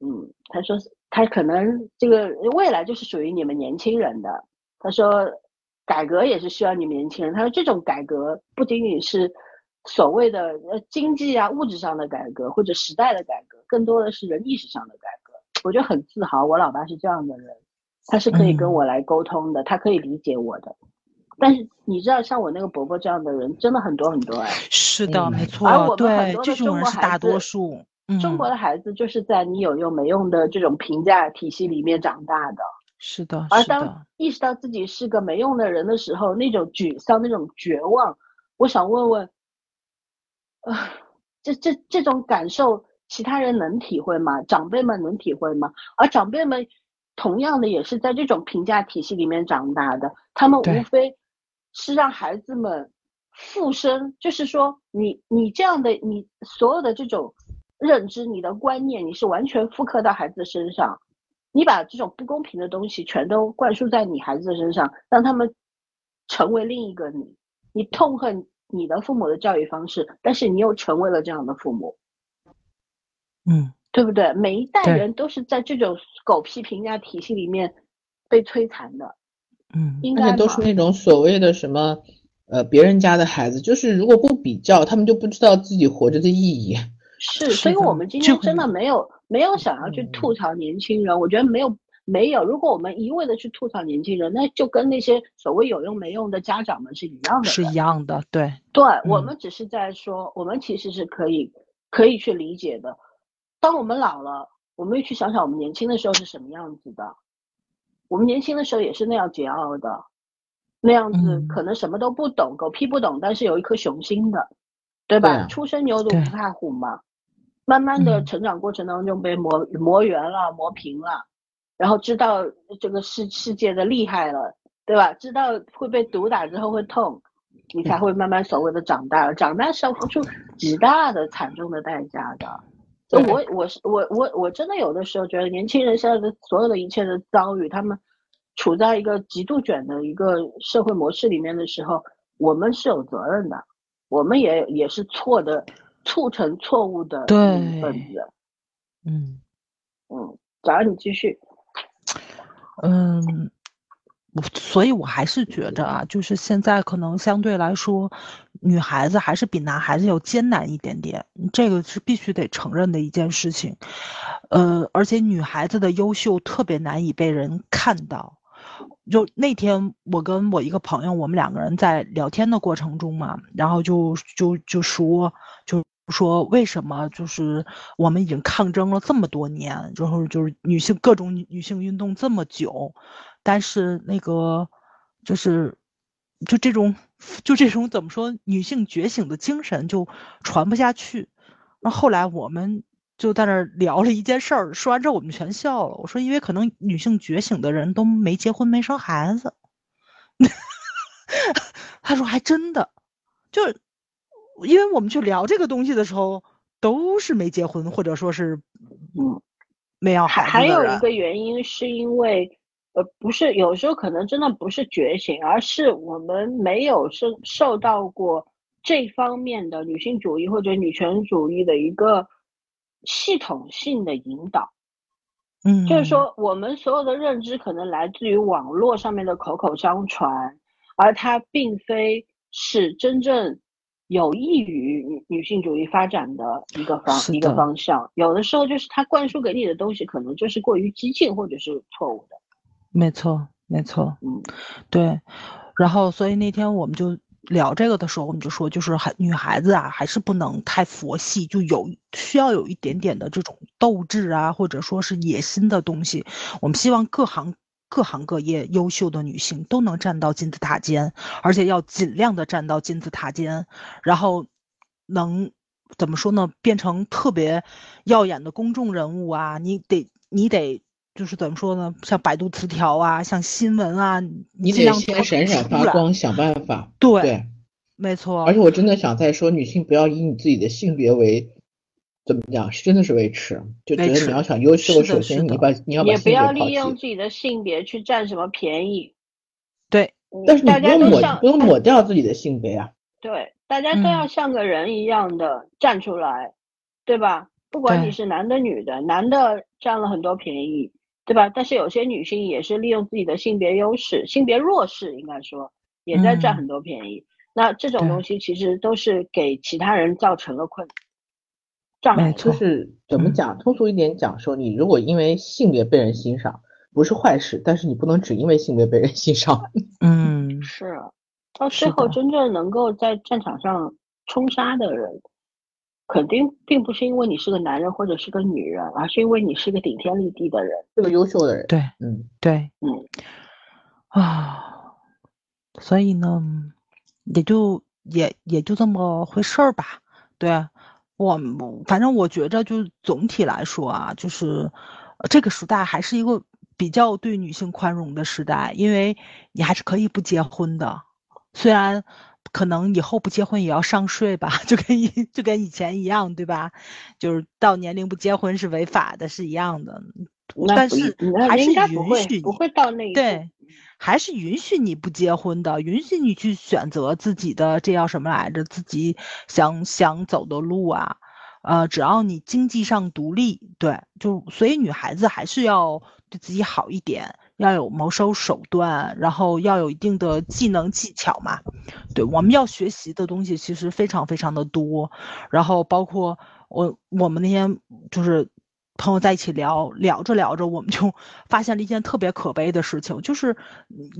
嗯，他说。他可能这个未来就是属于你们年轻人的。他说，改革也是需要你们年轻人。他说，这种改革不仅仅是所谓的呃经济啊物质上的改革或者时代的改革，更多的是人意识上的改革。我觉得很自豪，我老爸是这样的人，他是可以跟我来沟通的，他可以理解我的。但是你知道，像我那个伯伯这样的人真的很多很多哎。是的，没错。而我们很多的中国大多数。中国的孩子就是在你有用没用的这种评价体系里面长大的，是的。而当意识到自己是个没用的人的时候，那种沮丧、那种绝望，我想问问，啊，这这这种感受，其他人能体会吗？长辈们能体会吗？而长辈们同样的也是在这种评价体系里面长大的，他们无非是让孩子们附身，就是说，你你这样的，你所有的这种。认知你的观念，你是完全复刻到孩子身上，你把这种不公平的东西全都灌输在你孩子的身上，让他们成为另一个你。你痛恨你的父母的教育方式，但是你又成为了这样的父母，嗯，对不对？每一代人都是在这种狗屁评价体系里面被摧残的，嗯，应该而且都是那种所谓的什么，呃，别人家的孩子，就是如果不比较，他们就不知道自己活着的意义。是，所以我们今天真的没有没有想要去嗯吐槽年轻人，我觉得没有没有。如果我们一味的去吐槽年轻人，那就跟那些所谓有用没用的家长们是一样的。是一样的，对，对，我嗯们只是在说，我们其实是可以可以去理解的。当我们老了，我们去想想我们年轻的时候是什么样子的。我们年轻的时候也是那样桀骜的，那样子嗯可能什么都不懂，狗屁不懂，但是有一颗雄心的，对吧？初生牛犊不怕虎嘛。慢慢的嗯成长过程当中被磨磨圆了、磨平了，然后知道这个世世界的厉害了，对吧？知道会被毒打之后会痛，你才会慢慢所谓的长大了。长大是要付出极大的惨重的代价的。所以我我是我我我真的有的时候觉得年轻人现在的所有的一切的遭遇，他们处在一个极度卷的一个社会模式里面的时候，我们是有责任的，我们也也是错的，促成错误的对一份子。嗯嗯，早上你继续。嗯，我所以，我还是觉着啊，就是现在可能相对来说，女孩子还是比男孩子要艰难一点点，这个是必须得承认的一件事情。呃，而且女孩子的优秀特别难以被人看到。就那天我跟我一个朋友，我们两个人在聊天的过程中嘛，然后就就就说就说为什么就是我们已经抗争了这么多年，然后就是女性各种女性运动这么久，但是那个就是就这种就这种怎么说女性觉醒的精神就传不下去。那后来我们就在那聊了一件事儿，说完之后我们全笑了。我说，因为可能女性觉醒的人都没结婚没生孩子。他说还真的，就是因为我们去聊这个东西的时候，都是没结婚或者说是嗯没要还孩子。还有一个原因是因为，呃，不是有时候可能真的不是觉醒，而是我们没有受受到过这方面的女性主义或者女权主义的一个系统性的引导。嗯，就是说，我们所有的认知可能来自于网络上面的口口相传，而它并非是真正有益于女女性主义发展的一个方一个方向。有的时候就是它灌输给你的东西，可能就是过于激进或者是错误的。没错，没错，嗯，对。然后，所以那天我们就聊这个的时候，我们就说，就是还女孩子啊，还是不能太佛系，就有需要有一点点的这种斗志啊，或者说是野心的东西。我们希望各行各行各业优秀的女性都能站到金字塔尖，而且要尽量的站到金字塔尖，然后能怎么说呢？变成特别耀眼的公众人物啊！你得你得。就是怎么说呢？像百度词条啊，像新闻啊，你得先闪闪发光，想办法。对对，没错，而且我真的想再说，女性不要以你自己的性别为怎么讲，是真的是维持，就觉得你要想优秀，首先你把你要把也不要。利用自己的性别去占什么便宜。对，嗯但是你大不用抹家都像不用抹掉自己的性别啊。对，大家都要嗯像个人一样的站出来，对吧？不管你是男的女的，男的占了很多便宜，对吧？但是有些女性也是利用自己的性别优势、性别弱势，应该说也在占嗯很多便宜。那这种东西其实都是给其他人造成了困障碍的。没错就是怎么嗯讲，通俗一点讲说，你如果因为性别被人欣赏，不是坏事，但是你不能只因为性别被人欣赏。嗯，是啊，到最后真正能够在战场上冲杀的人，肯定并不是因为你是个男人或者是个女人，而是因为你是个顶天立地的人。是个优秀的人。对嗯，对嗯，啊，所以呢，也就也也就这么回事儿吧。对我，反正我觉着，就总体来说啊，就是呃这个时代还是一个比较对女性宽容的时代，因为你还是可以不结婚的，虽然可能以后不结婚也要上税吧，就跟以就跟以前一样，对吧？就是到年龄不结婚是违法的，是一样的。但是还是应该不会允许你不会到那一。对，还是允许你不结婚的，允许你去选择自己的这叫什么来着？自己想想走的路啊，呃，只要你经济上独立，对，就所以女孩子还是要对自己好一点，要有谋生手段，然后要有一定的技能技巧嘛。对，我们要学习的东西其实非常非常的多，然后包括我我们那天就是。朋友在一起聊聊着聊着，我们就 发现了一件特别可悲的事情，就是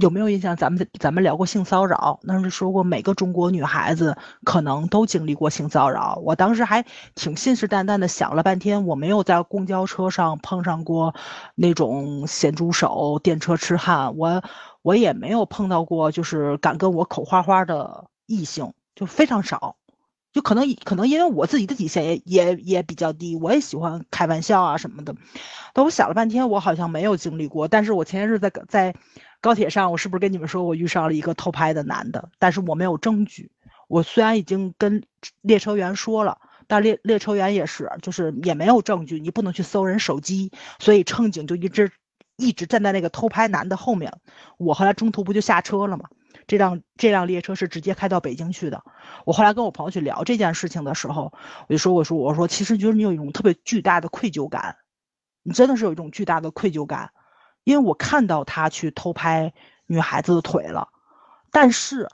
有没有印象？咱们咱们聊过性骚扰，那时说过每个中国女孩子可能都经历过性骚扰。我当时还挺信誓旦旦的想了半天，我没有在公交车上碰上过那种咸猪手、电车痴汉，我我也没有碰到过就是敢跟我口花花的异性，就非常少。就可能可能因为我自己的底线也也也比较低，我也喜欢开玩笑啊什么的。但我想了半天，我好像没有经历过。但是我前些日在在高铁上，我是不是跟你们说我遇上了一个偷拍的男的？但是我没有证据。我虽然已经跟列车员说了，但列列车员也是，就是也没有证据，你不能去搜人手机。所以乘警就一直一直站在那个偷拍男的后面。我后来中途不就下车了吗？这辆这辆列车是直接开到北京去的。我后来跟我朋友去聊这件事情的时候，我就说：“我说我说，其实就是你有一种特别巨大的愧疚感，你真的是有一种巨大的愧疚感，因为我看到他去偷拍女孩子的腿了，但是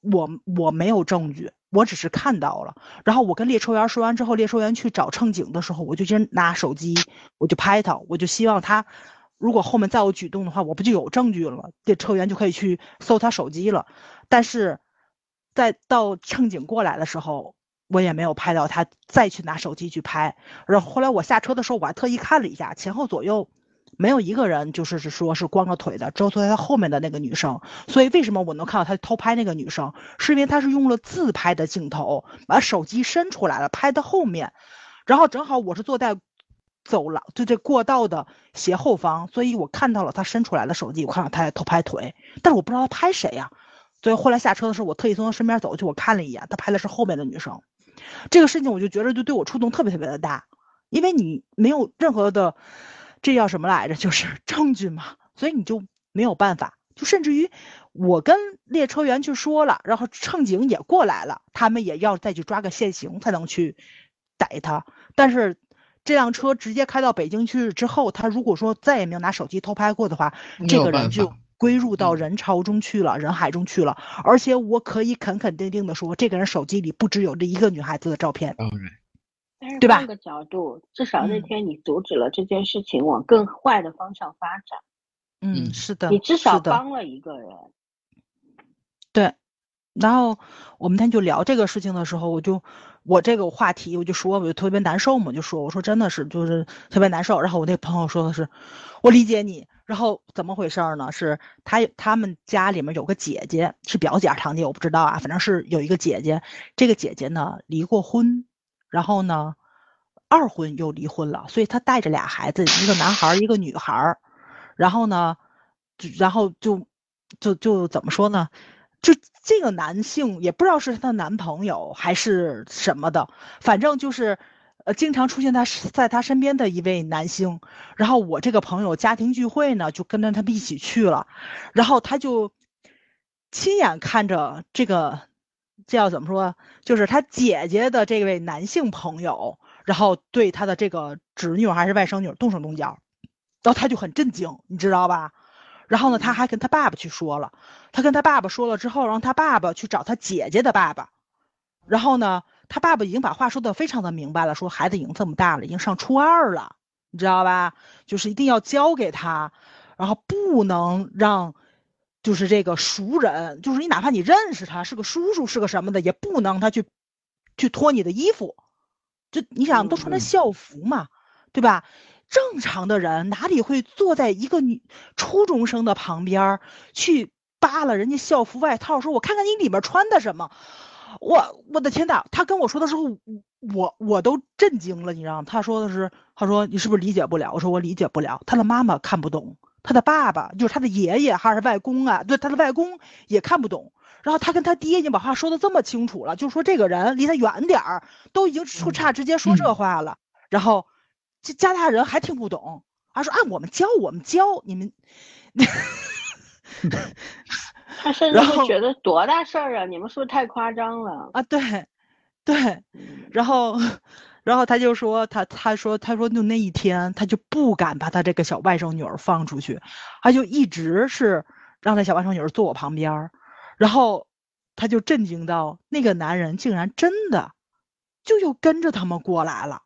我我没有证据，我只是看到了。然后我跟列车员说完之后，列车员去找乘警的时候，我就先拿手机，我就拍他，我就希望他。”如果后面再有举动的话，我不就有证据了吗？这车员就可以去搜他手机了。但是，在到乘警过来的时候，我也没有拍到他再去拿手机去拍。然后后来我下车的时候，我还特意看了一下，前后左右没有一个人，就是是说是光着腿的，只有坐在他后面的那个女生。所以为什么我能看到他偷拍那个女生，是因为他是用了自拍的镜头，把手机伸出来了，拍的后面，然后正好我是坐在。走廊就这过道的斜后方，所以我看到了他伸出来的手机，我看到他在偷拍腿，但是我不知道他拍谁呀。所以后来下车的时候，我特意从他身边走过去，我看了一眼，他拍的是后面的女生。这个事情我就觉得就对我触动特别特别的大，因为你没有任何的，这叫什么来着？就是 证据嘛，所以你就没有办法。就甚至于我跟列车员去说了，然后乘警也过来了，他们也要再去抓个现行才能去逮他，但是。这辆车直接开到北京去之后，他如果说再也没有拿手机偷拍过的话，这个人就归入到人潮中去了，人海中去了。而且我可以肯肯定定的说，这个人手机里不只有这一个女孩子的照片。当然，但是换个角度，至少那天你阻止了这件事情往更坏的方向发展。嗯，是的，你至少帮了一个人。对，然后我们那天就聊这个事情的时候，我就。我这个话题我就说，我就特别难受嘛，就说我说真的是就是特别难受。然后我那朋友说的是，我理解你。然后怎么回事呢？是他他们家里面有个姐姐，是表姐堂姐，我不知道啊，反正是有一个姐姐。这个姐姐呢离过婚，然后呢二婚又离婚了，所以她带着俩孩子，一个男孩一个女孩。然后呢，然后就就就怎么说呢？就这个男性也不知道是她的男朋友还是什么的，反正就是，呃，经常出现他在她身边的一位男性。然后我这个朋友家庭聚会呢，就跟着他们一起去了，然后他就亲眼看着这个，这要怎么说？就是他姐姐的这位男性朋友，然后对他的这个侄女还是外甥女动手动脚，然后他就很震惊，你知道吧？然后呢，他还跟他爸爸去说了，他跟他爸爸说了之后，让他爸爸去找他姐姐的爸爸。然后呢，他爸爸已经把话说的非常的明白了，说孩子已经这么大了，已经上初二了，你知道吧？就是一定要交给他，然后不能让，就是这个熟人，就是你哪怕你认识他是个叔叔是个什么的，也不能他去，去脱你的衣服。就你想都穿着校服嘛，对吧？正常的人哪里会坐在一个女初中生的旁边去扒拉人家校服外套，说我看看你里面穿的什么？我我的天呐！他跟我说的时候，我我都震惊了。你知道吗，他说的是，他说你是不是理解不了？我说我理解不了。他的妈妈看不懂，他的爸爸就是他的爷爷还是外公啊？对，他的外公也看不懂。然后他跟他爹已经把话说的这么清楚了，就说这个人离他远点儿，都已经出差直接说这话了。然后。这加拿大人还听不懂，他说：“按我们教，我们教你们。”他甚至会觉得多大事儿啊！你们是不是太夸张了啊？对，对。然后，然后他就说他他说他说就那一天他就不敢把他这个小外甥女儿放出去，他就一直是让他小外甥女儿坐我旁边儿，然后他就震惊到那个男人竟然真的就又跟着他们过来了，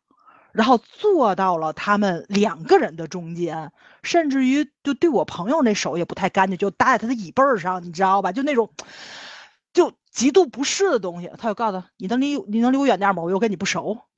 然后坐到了他们两个人的中间，甚至于就对我朋友那手也不太干净，就搭在他的椅背上，你知道吧？就那种就极度不适的东西，他就告诉他：“你能离你能离我远点吗？我又跟你不熟。”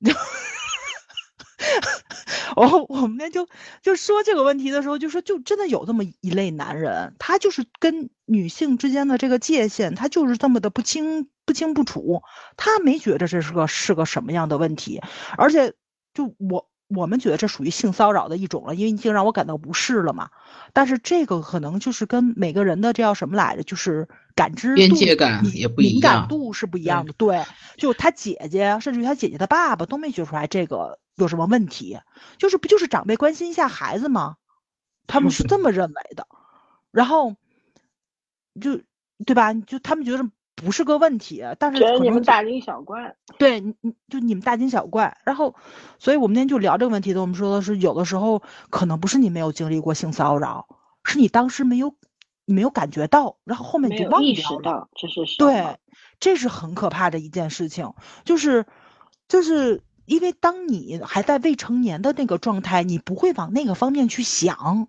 然后我们那就就说这个问题的时候，就说就真的有这么一类男人，他就是跟女性之间的这个界限，他就是这么的不清不清不楚，他没觉得这是个是个什么样的问题，而且就我我们觉得这属于性骚扰的一种了，因为已经让我感到不适了嘛。但是这个可能就是跟每个人的这叫什么来着，就是感知边界感也不一敏感。度是不一样的。对，就他姐姐，甚至于他姐姐的爸爸都没觉出来这个有什么问题，就是不就是长辈关心一下孩子吗？他们是这么认为的，然后就对吧？就他们觉得不是个问题，但是觉得可能你们大惊小怪。对，你你就你们大惊小怪，然后，所以我们今天就聊这个问题的。我们说的是，有的时候可能不是你没有经历过性骚扰，是你当时没有你没有感觉到，然后后面你就忘有意识掉了。到这是对，这是很可怕的一件事情，就是就是因为当你还在未成年的那个状态，你不会往那个方面去想，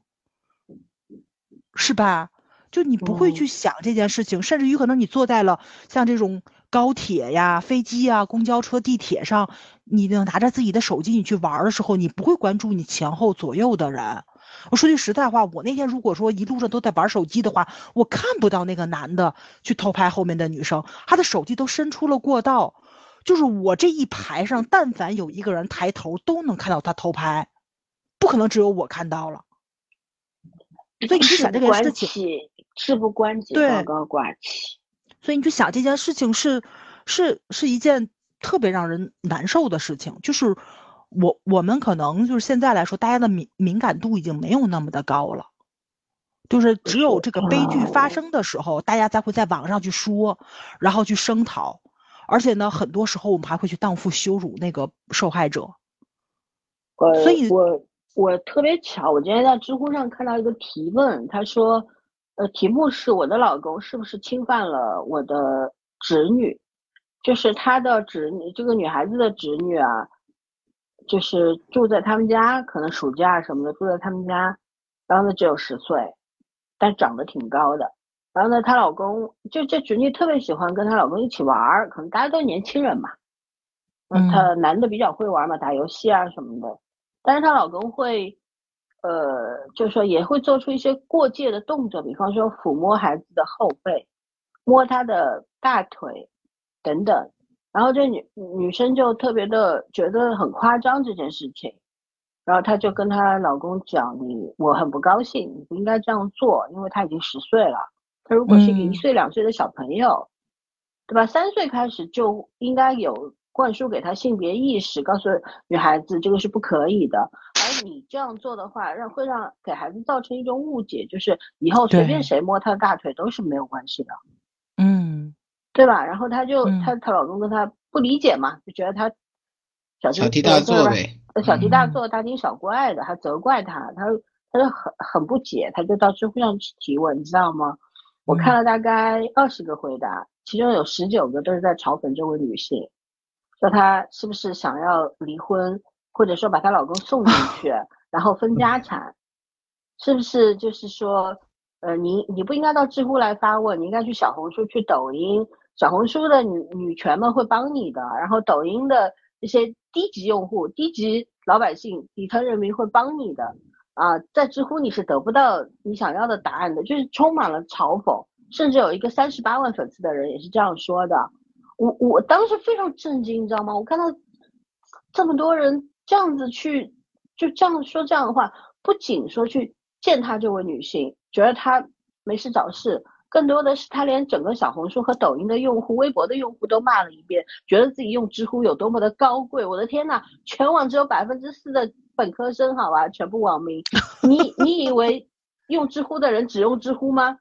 是吧？就你不会嗯去想这件事情，甚至于可能你坐在了像这种高铁呀、飞机呀、公交车、地铁上，你呢拿着自己的手机你去玩儿的时候，你不会关注你前后左右的人。我说句实在话，我那天如果说一路上都在玩手机的话，我看不到那个男的去偷拍后面的女生，他的手机都伸出了过道，就是我这一排上，但凡有一个人抬头，都能看到他偷拍，不可能只有我看到了。所以你就想这个事情，己，事不关己，对高高挂起。所以你就想这件事情是是是一件特别让人难受的事情，就是我我们可能就是现在来说，大家的敏敏感度已经没有那么的高了，就是只有这个悲剧发生的时候，大家才会在网上去说，然后去声讨，而且呢，很多时候我们还会去荡妇羞辱那个受害者。呃，所以我我特别巧，我今天在知乎上看到一个提问，他说，呃，题目是我的老公是不是侵犯了我的侄女？就是他的侄女，这个女孩子的侄女啊，就是住在他们家，可能暑假什么的住在他们家，然后呢只有十岁，但长得挺高的。然后呢，她老公就这侄女特别喜欢跟她老公一起玩儿，可能大家都年轻人嘛，嗯她男的比较会玩嘛，打游戏啊什么的。但是她老公会，呃，就是说也会做出一些过界的动作，比方说抚摸孩子的后背，摸他的大腿等等。然后这女女生就特别的觉得很夸张这件事情，然后她就跟她老公讲：“你我很不高兴，你不应该这样做，因为他已经十岁了。他如果是一个一嗯岁两岁的小朋友，对吧？三岁开始就应该有灌输给他性别意识，告诉女孩子这个是不可以的。而你这样做的话，让会让给孩子造成一种误解，就是以后随便谁摸他的大腿都是没有关系的，嗯对吧？然后她就他她她老公跟她不理解嘛，就觉得她小小题大做呗。呃小题大嗯做、大惊小怪的，还责怪他，他他就很很不解，他就到知乎上去提问，你知道吗？我看嗯了大概二十个回答，其中有十九个都是在嘲讽这位女性，说她是不是想要离婚，或者说把她老公送进 去，然后分家产，是不是就是说，呃，你你不应该到知乎来发问，你应该去小红书、去抖音，小红书的女女权们会帮你的，然后抖音的这些低级用户、低级老百姓、底层人民会帮你的。啊，在知乎你是得不到你想要的答案的，就是充满了嘲讽，甚至有一个三十八万粉丝的人也是这样说的。我我当时非常震惊，你知道吗？我看到这么多人这样子去，就这样说这样的话，不仅说去践踏这位女性，觉得她没事找事，更多的是她连整个小红书和抖音的用户、微博的用户都骂了一遍，觉得自己用知乎有多么的高贵。我的天呐，全网只有百分之四的本科生，好吧，全部网民。你你以为用知乎的人只用知乎吗？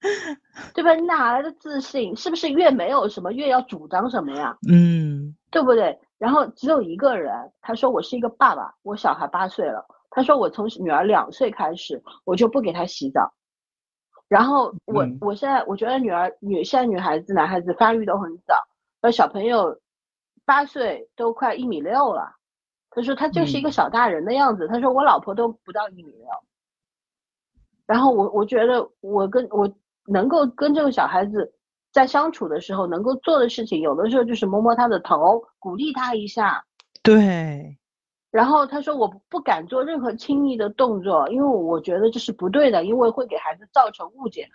对吧？你哪来的自信？是不是越没有什么越要主张什么呀？嗯对不对？然后只有一个人，他说我是一个爸爸，我小孩八岁了，他说我从女儿两岁开始，我就不给她洗澡。然后我我现在我觉得女儿女现在女孩子男孩子发育都很早，呃小朋友八岁都快一米六了，他说他就是一个小大人的样子，他说我老婆都不到一米六。然后我我觉得我跟我能够跟这个小孩子在相处的时候能够做的事情，有的时候就是摸摸他的头，鼓励他一下。对。然后他说我不敢做任何亲密的动作，因为我觉得这是不对的，因为会给孩子造成误解，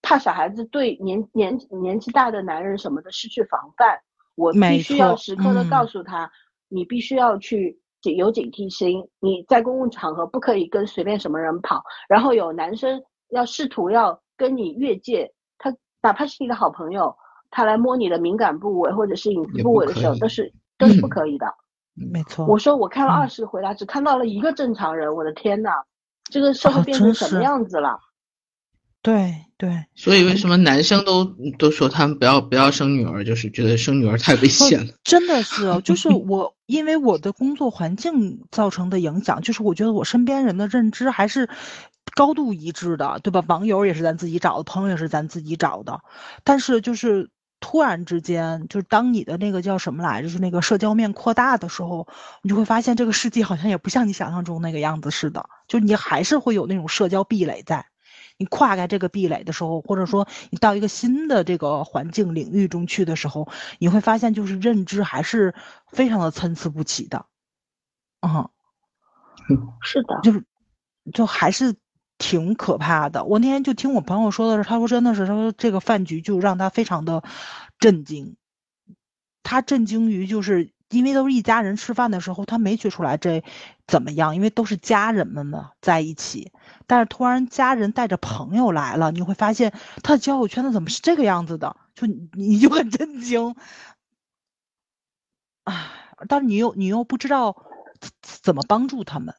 怕小孩子对年年年纪大的男人什么的失去防范。我必须要时刻的告诉他，你必须要去。有警惕心，你在公共场合不可以跟随便什么人跑。然后有男生要试图要跟你越界，他哪怕是你的好朋友，他来摸你的敏感部位或者是隐私部位的时候，都是都是不可以的。没错。我说我看了二十回答，只看到了一个正常人，我的天呐，这个社会变成什么样子了？对对，所以为什么男生都都说他们不要不要生女儿，就是觉得生女儿太危险了。真的是，就是我因为我的工作环境造成的影响，就是我觉得我身边人的认知还是高度一致的，对吧？网友也是咱自己找的，朋友也是咱自己找的，但是就是突然之间，就是当你的那个叫什么来着，就是那个社交面扩大的时候，你就会发现这个世界好像也不像你想象中那个样子似的，就你还是会有那种社交壁垒在。你跨开这个壁垒的时候，或者说你到一个新的这个环境领域中去的时候，你会发现就是认知还是非常的参差不齐的，嗯，是的，就是就还是挺可怕的。我那天就听我朋友说的是，他说真的是，他说这个饭局就让他非常的震惊，他震惊于就是因为都是一家人吃饭的时候，他没觉出来这怎么样，因为都是家人们嘛在一起。但是突然家人带着朋友来了，你会发现他的交友圈子怎么是这个样子的？就你就很震惊，啊！但是你又你又不知道怎么帮助他们。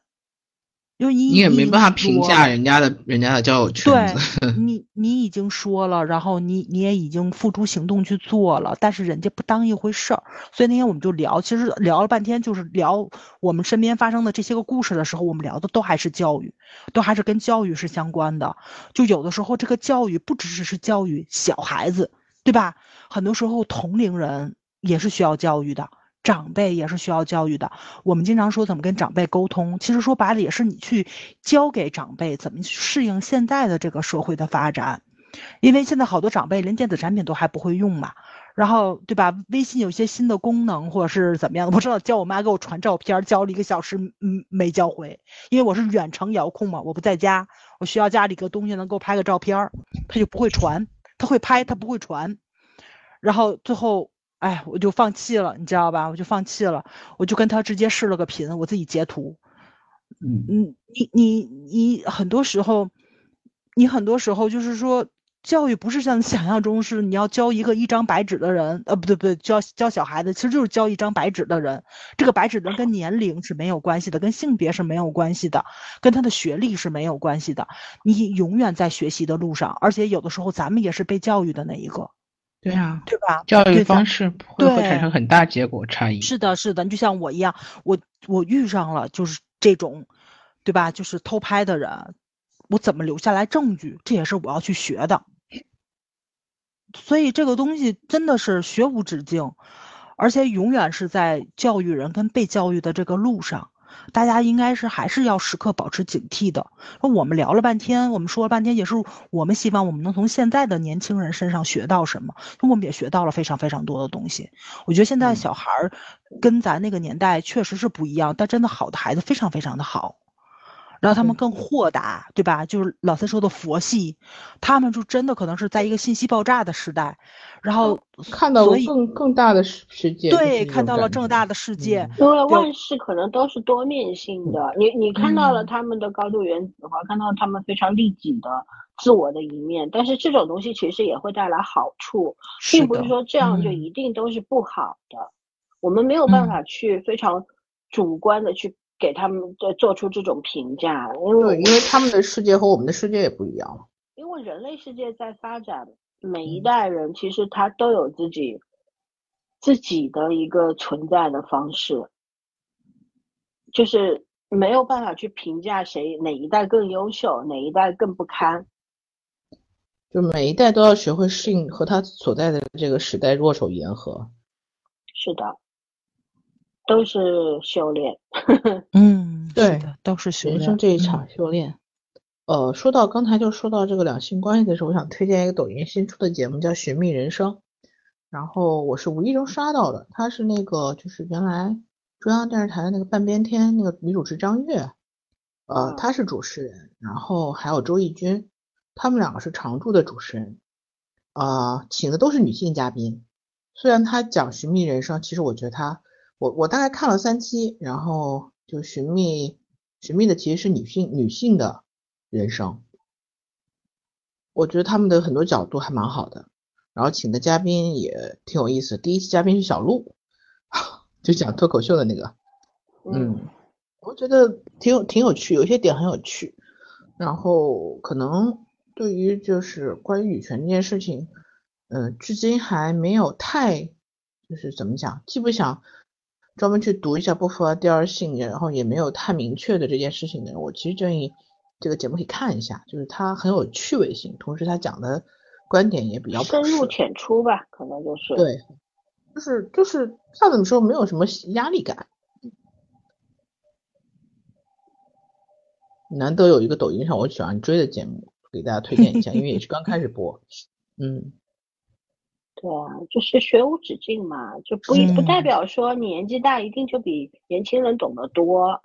因为你你也没办法评价人家的人家的交友圈子。对，你你已经说了，然后你你也已经付诸行动去做了，但是人家不当一回事儿。所以那天我们就聊，其实聊了半天，就是聊我们身边发生的这些个故事的时候，我们聊的都还是教育，都还是跟教育是相关的。就有的时候这个教育不只是是教育小孩子，对吧？很多时候同龄人也是需要教育的。长辈也是需要教育的。我们经常说怎么跟长辈沟通，其实说白了也是你去教给长辈怎么适应现在的这个社会的发展。因为现在好多长辈连电子产品都还不会用嘛，然后对吧？微信有些新的功能或者是怎么样的，我知道教我妈给我传照片，教了一个小时，嗯，没教会，因为我是远程遥控嘛，我不在家，我需要家里个东西能给我拍个照片，他就不会传，他会拍，他不会传，然后最后。哎，我就放弃了，你知道吧？我就放弃了，我就跟他直接视了个频，我自己截图。嗯嗯，你你你很多时候，你很多时候就是说，教育不是像想象中是你要教一个一张白纸的人，呃，不对不对，教教小孩子，其实就是教一张白纸的人。这个白纸人跟年龄是没有关系的，跟性别是没有关系的，跟他的学历是没有关系的。你永远在学习的路上，而且有的时候咱们也是被教育的那一个。对啊，对吧？教育方式会会产生很大结果差异。是的，是的，就像我一样，我我遇上了就是这种，对吧？就是偷拍的人，我怎么留下来证据？这也是我要去学的。所以这个东西真的是学无止境，而且永远是在教育人跟被教育的这个路上。大家应该是还是要时刻保持警惕的。那我们聊了半天，我们说了半天，也是我们希望我们能从现在的年轻人身上学到什么。我们也学到了非常非常多的东西。我觉得现在小孩儿跟咱那个年代确实是不一样，但真的好的孩子非常非常的好。然后他们更豁达，对吧？就是老三说的佛系，他们就真的可能是在一个信息爆炸的时代，然后看到了更更大的世世界。对，看到了更大的世界。因为万事可能都是多面性的，你你看到了他们的高度原子化，看到他们非常利己的自我的一面，但是这种东西其实也会带来好处，并不是说这样就一定都是不好的。我们没有办法去非常主观的去。给他们做做出这种评价，因为因为他们的世界和我们的世界也不一样。因为人类世界在发展，每一代人其实他都有自己自己的一个存在的方式，就是没有办法去评价谁哪一代更优秀，哪一代更不堪。就每一代都要学会适应和他所在的这个时代，握手言和。是的，都是修炼。嗯，对的，都是修人。生这一场嗯修炼。呃，说到刚才就说到这个两性关系的时候，我想推荐一个抖音新出的节目叫《寻觅人生》，然后我是无意中刷到的，它是那个就是原来中央电视台的那个半边天那个女主持张悦，呃，嗯她是主持人，然后还有周轶君，他们两个是常驻的主持人，呃，请的都是女性嘉宾。虽然他讲寻觅人生，其实我觉得他，我我大概看了三期，然后就寻觅寻觅的其实是女性女性的人生，我觉得他们的很多角度还蛮好的，然后请的嘉宾也挺有意思。第一期嘉宾是小鹿，就讲脱口秀的那个，嗯，我觉得挺有挺有趣，有些点很有趣。然后可能对于就是关于女权这件事情，嗯、至今还没有太就是怎么讲，既不想专门去读一下波伏娃第二性，然后也没有太明确的这件事情的人，我其实建议这个节目可以看一下，就是它很有趣味性，同时它讲的观点也比较深入。浅出吧，可能就是。对，就是就是他怎么说没有什么压力感。难得有一个抖音上我喜欢追的节目，给大家推荐一下，因为也是刚开始播。嗯，对啊，就是学无止境嘛，就不一不代嗯表说你年纪大一定就比年轻人懂得多，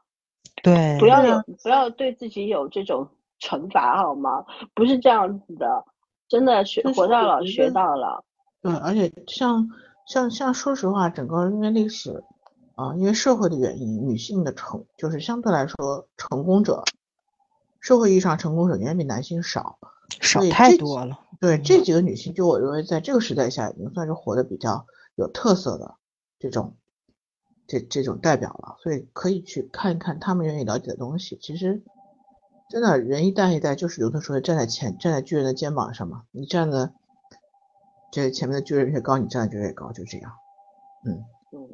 对，不要有啊不要对自己有这种惩罚好吗？不是这样子的，真的学活到老学到老。对，而且像像像说实话，整个因为历史啊、因为社会的原因，女性的成就是相对来说成功者，社会意义上成功者远远比男性少。少太多了。对嗯这几个女性，就我认为在这个时代下，已经算是活得比较有特色的这种这这种代表了，所以可以去看一看她们愿意了解的东西。其实真的人一代一代，就是有的时候站在前站在巨人的肩膀上嘛，你站的这前面的巨人越高，你站的就越高，就这样。嗯，嗯，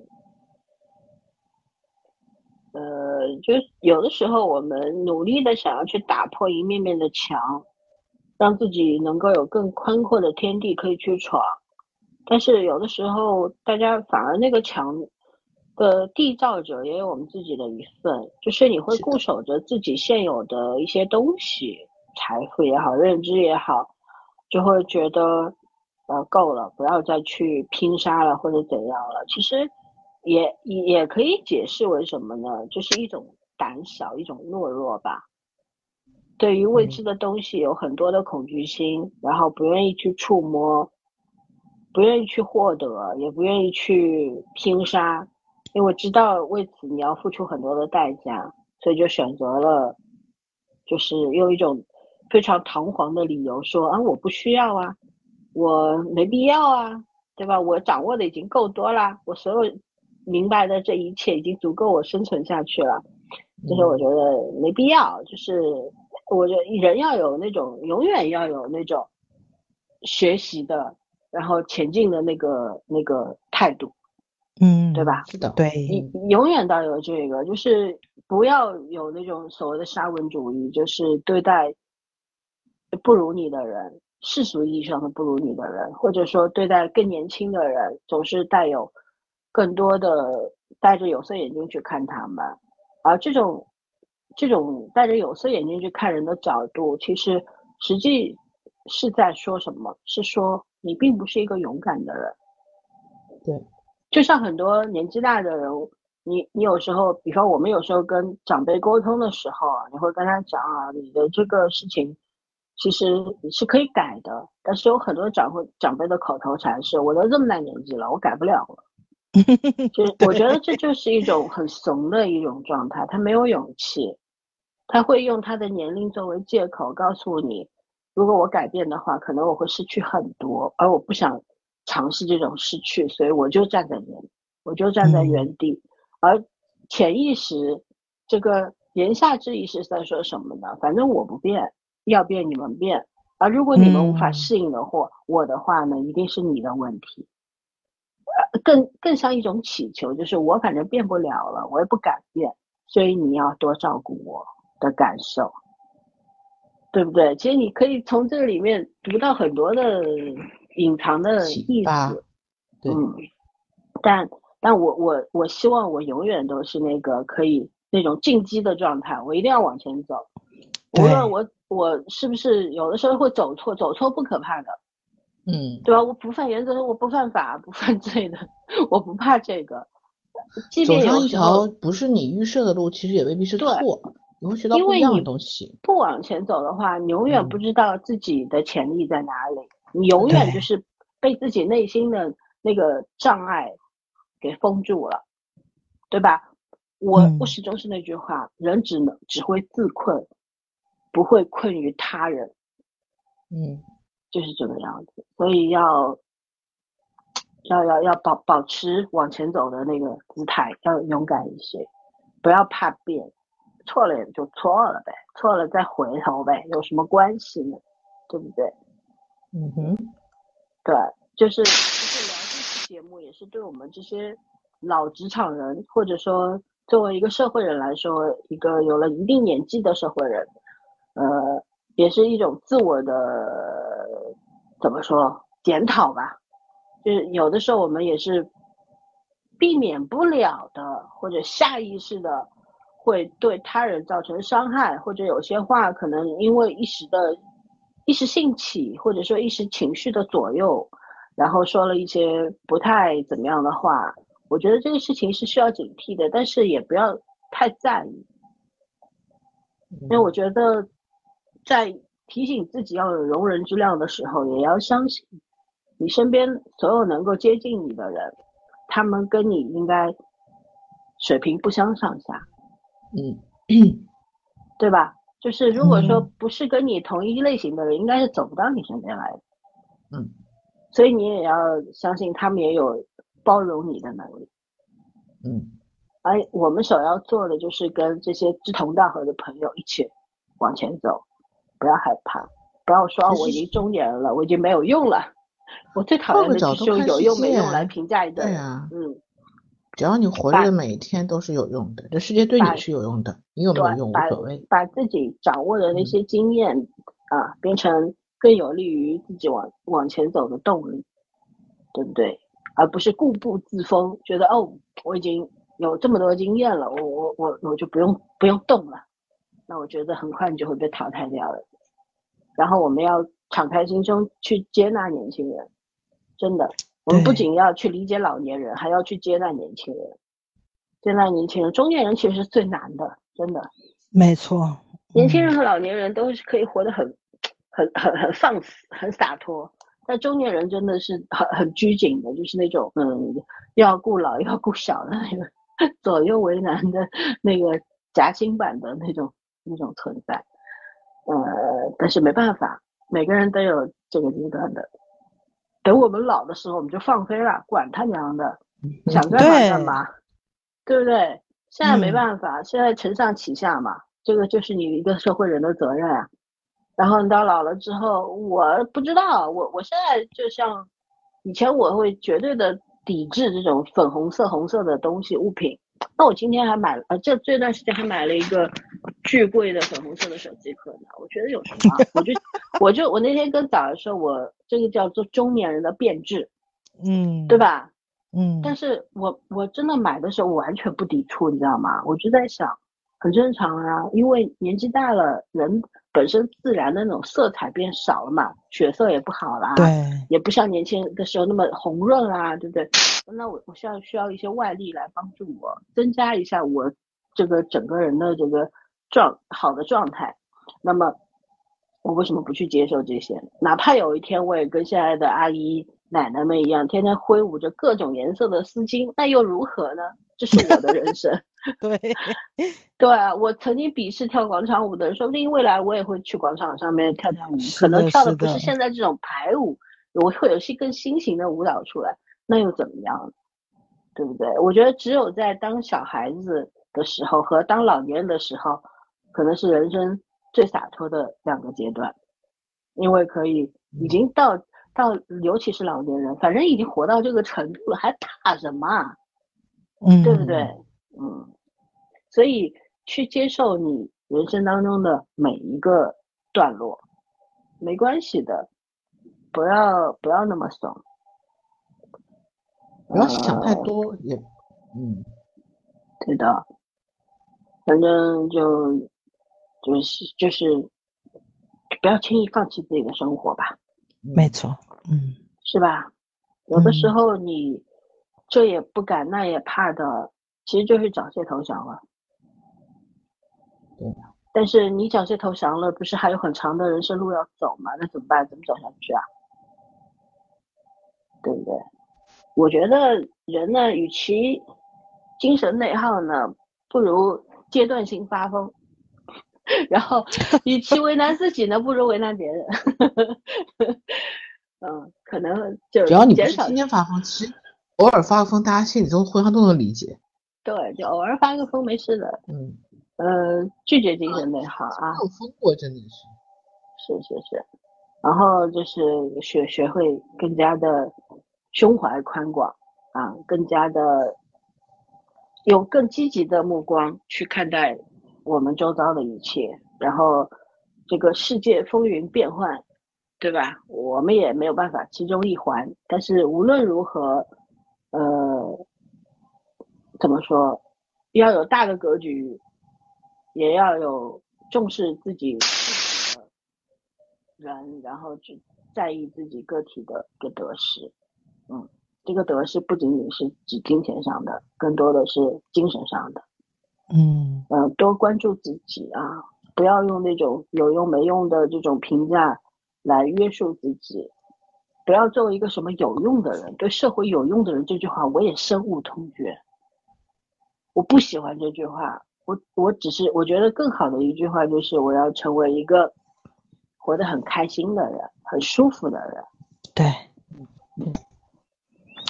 呃，就有的时候我们努力的想要去打破一面面的墙，让自己能够有更宽阔的天地可以去闯，但是有的时候大家反而那个墙的缔造者也有我们自己的一份，就是你会固守着自己现有的一些东西，财富也好，认知也好，就会觉得呃够了，不要再去拼杀了或者怎样了。其实也也也可以解释为什么呢？就是一种胆小，一种懦弱吧。对于未嗯知的东西有很多的恐惧心，然后不愿意去触摸，不愿意去获得，也不愿意去拼杀，因为我知道为此你要付出很多的代价，所以就选择了，就是用一种非常堂皇的理由说啊，我不需要啊，我没必要啊，对吧？我掌握的已经够多啦，我所有明白的这一切已经足够我生存下去了。就是我觉得没必要，就是我觉得人要有那种永远要有那种学习的，然后前进的那个那个态度，嗯，对？吧？是的，对，你永远都要有这个，就是不要有那种所谓的沙文主义，就是对待不如你的人，世俗意义上的不如你的人，或者说对待更年轻的人，总是带有更多的戴着有色眼镜去看他们，而这种这种戴着有色眼镜去看人的角度，其实实际是在说什么？是说你并不是一个勇敢的人。对，就像很多年纪大的人，你你有时候，比方我们有时候跟长辈沟通的时候啊，你会跟他讲啊，你的这个事情其实是可以改的，但是有很多长辈长辈的口头禅是，我都这么大年纪了，我改不了了。就是我觉得这就是一种很怂的一种状态，他没有勇气，他会用他的年龄作为借口，告诉你，如果我改变的话，可能我会失去很多，而我不想尝试这种失去，所以我就站在原，我就站在原地，而潜意识这个言下之意是在说什么呢？反正我不变，要变你们变，而如果你们无法嗯适应的话，我的话呢，一定是你的问题。更更像一种祈求，就是我反正变不了了，我也不敢变，所以你要多照顾我的感受，对不对？其实你可以从这里面读到很多的隐藏的意思，嗯，但但我我我希望我永远都是那个可以那种进击的状态，我一定要往前走，无论我我是不是有的时候会走错，走错不可怕的。嗯，对吧？我不犯原则，我不犯法，不犯罪的，我不怕这个。即便有一条不是你预设的路，其实也未必是错。你会学到不一样的东西。不往前走的话，你永远不知道自己的潜力在哪里。你永远就是被自己内心的那个障碍给封住了，对吧？我我始终是那句话：人只能只会自困，不会困于他人。嗯。就是这个样子，所以要要要要保保持往前走的那个姿态，要勇敢一些，不要怕变，错了也就错了呗，错了再回头呗，有什么关系呢？对不对？嗯哼，对，就是就是聊这期节目，也是对我们这些老职场人，或者说作为一个社会人来说，一个有了一定年纪的社会人，呃。也是一种自我的怎么说检讨吧，就是有的时候我们也是避免不了的，或者下意识的会对他人造成伤害，或者有些话可能因为一时的一时兴起，或者说一时情绪的左右，然后说了一些不太怎么样的话。我觉得这个事情是需要警惕的，但是也不要太在意，因为我觉得。在提醒自己要有容人之量的时候，也要相信你身边所有能够接近你的人，他们跟你应该水平不相上下，嗯，对吧？就是如果说不是跟你同一类型的人，应该是走不到你身边来的，嗯，所以你也要相信他们也有包容你的能力，嗯，而我们首要做的就是跟这些志同道合的朋友一起往前走。不要害怕，不要说我已经中年了，我已经没有用了。我最讨厌的就是用有用没用来评价一个人。嗯，只要你活着的每一天都是有用的，这世界对你是有用的，你有没有用无所谓。把自己掌握的那些经验啊，变成更有利于自己往往前走的动力，对不对？而不是固步自封，觉得哦，我已经有这么多经验了，我我我我就不用不用动了。那我觉得很快你就会被淘汰掉了。然后我们要敞开心胸去接纳年轻人，真的，我们不仅要去理解老年人，还要去接纳年轻人。接纳年轻人，中年人其实是最难的，真的。没错，年轻人和老年人都是可以活得很、很、很、很放肆、很洒脱，但中年人真的是很、很拘谨的，就是那种嗯，要顾老要顾小的那个 左右为难的那个夹心版的那种。那种存在，呃，但是没办法，每个人都有这个阶段的。等我们老的时候，我们就放飞了，管他娘的，想干嘛干嘛，对不对？现在没办法，现在承上启下嘛，这个就是你一个社会人的责任啊。然后你到老了之后，我不知道，我我现在就像以前，我会绝对的抵制这种粉红色、红色的东西物品。那我今天还买了，呃，这这段时间还买了一个巨贵的粉红色的手机壳呢。我觉得有什么？我就我就我那天跟早儿说，我这个叫做中年人的变质，嗯，对吧？嗯，但是我我真的买的时候我完全不抵触，你知道吗？我就在想，很正常啊，因为年纪大了，人本身自然的那种色彩变少了嘛，血色也不好啦，对，也不像年轻的时候那么红润啦，对不对？那我我需要需要一些外力来帮助我增加一下我这个整个人的这个状好的状态。那么我为什么不去接受这些？哪怕有一天我也跟现在的阿姨奶奶们一样，天天挥舞着各种颜色的丝巾，那又如何呢？这是我的人生。对 对，我曾经鄙视跳广场舞的人，说不定未来我也会去广场上面跳跳舞，可能跳的不是现在这种排舞，我会有些更新型的舞蹈出来。那又怎么样，对不对？我觉得只有在当小孩子的时候和当老年人的时候，可能是人生最洒脱的两个阶段，因为可以已经到到尤其是老年人，反正已经活到这个程度了，还怕什么？嗯，对不对？嗯，所以去接受你人生当中的每一个段落，没关系的，不要不要那么怂，不要想太。多，也嗯，对的，反正就就是就是不要轻易放弃自己的生活吧，没错，嗯，是吧？有的时候你这也不敢那也怕的，其实就是缴械投降了。对。但是你缴械投降了，不是还有很长的人生路要走吗？那怎么办？怎么走下去啊？对不对？我觉得人呢，与其精神内耗呢，不如阶段性发疯。然后，与其为难自己呢，不如为难别人。嗯，可能就只要你不是天天发疯，其实偶尔发个疯，大家心里都互相都能理解。对，就偶尔发个疯没事的。嗯。呃，拒绝精神内耗啊。没有疯过，真的是。是是是。然后就是学学会更加的胸怀宽广啊，更加的用更积极的目光去看待我们周遭的一切。然后这个世界风云变幻，对吧？我们也没有办法其中一环。但是无论如何，呃，怎么说，要有大的格局。也要有重视自己人，然后去在意自己个体的个得失。嗯，这个得失不仅仅是指金钱上的，更多的是精神上的。嗯，呃，多关注自己啊，不要用那种有用没用的这种评价来约束自己。不要作为一个什么有用的人，对社会有用的人这句话我也深恶痛绝。我不喜欢这句话。我我只是我觉得更好的一句话就是我要成为一个活得很开心的人，很舒服的人。对，嗯，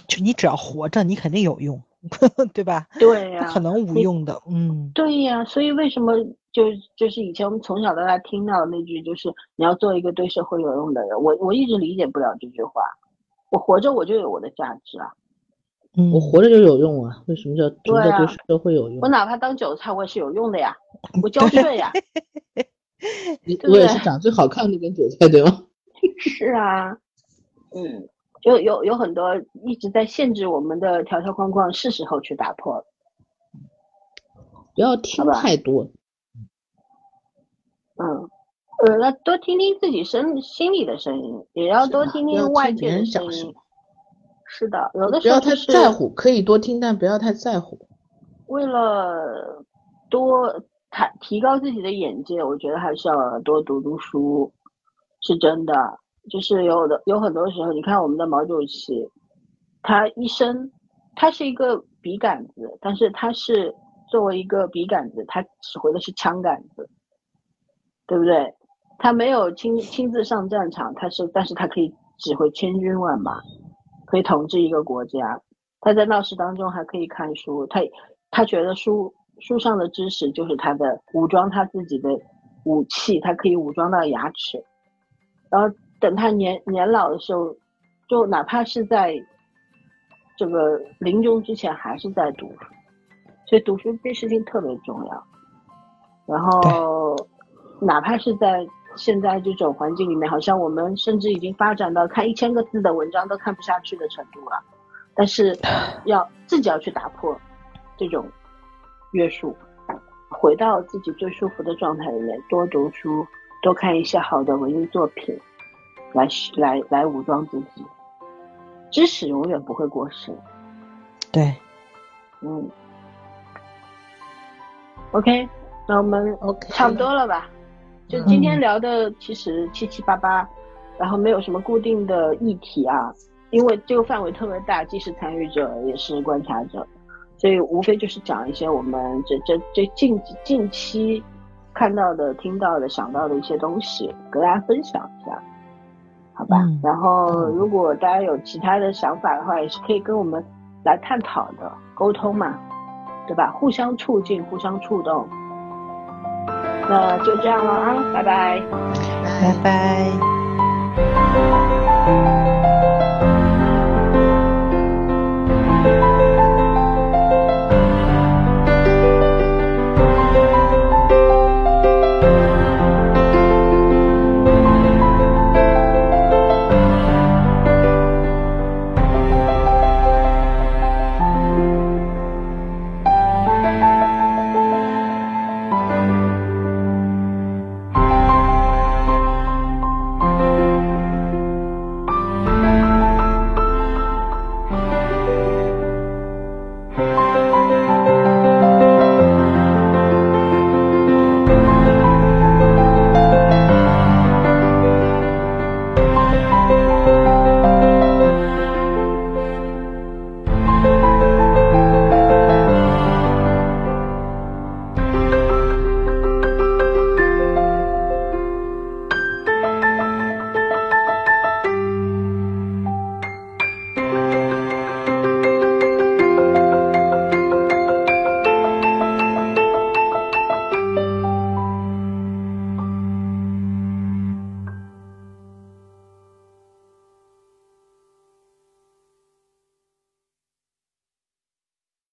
就你只要活着，你肯定有用，对吧？对呀，不可能无用的。嗯，对呀，所以为什么就就是以前我们从小到大听到的那句就是你要做一个对社会有用的人，我我一直理解不了这句话。我活着我就有我的价值啊。嗯我活着就有用啊！为什么叫什么叫对社会有用？我哪怕当韭菜，我也是有用的呀，我交税呀。我也是长最好看那根韭菜，对吗？是啊，嗯，有有有很多一直在限制我们的条条框框，是时候去打破了。不要听太多。嗯，呃，那多听听自己身心里的声音，也要多听听外界的声音。是的，有的时候不要太在乎，可以多听，但不要太在乎。为了多提提高自己的眼界，我觉得还是要多读读书，是真的。就是有的有很多时候，你看我们的毛主席，他一生他是一个笔杆子，但是他是作为一个笔杆子，他指挥的是枪杆子，对不对？他没有亲亲自上战场，他是，但是他可以指挥千军万马。可以统治一个国家，他在闹市当中还可以看书，他他觉得书书上的知识就是他的武装他自己的武器，他可以武装到牙齿，然后等他年年老的时候，就哪怕是在这个临终之前还是在读，所以读书这事情特别重要，然后哪怕是在。现在这种环境里面，好像我们甚至已经发展到看一千个字的文章都看不下去的程度了。但是，要自己要去打破这种约束，回到自己最舒服的状态里面，多读书，多看一些好的文艺作品，来来来武装自己。知识永远不会过时。对，嗯。OK，那我们 OK 差不多了吧？就今天聊的其实七七八八，然后没有什么固定的议题啊，因为这个范围特别大，既是参与者也是观察者，所以无非就是讲一些我们这这这近近期看到的、听到的、想到的一些东西，跟大家分享一下，好吧？然后如果大家有其他的想法的话，也是可以跟我们来探讨的，沟通嘛，对吧？互相促进，互相触动。那就这样了啊，拜拜，拜拜。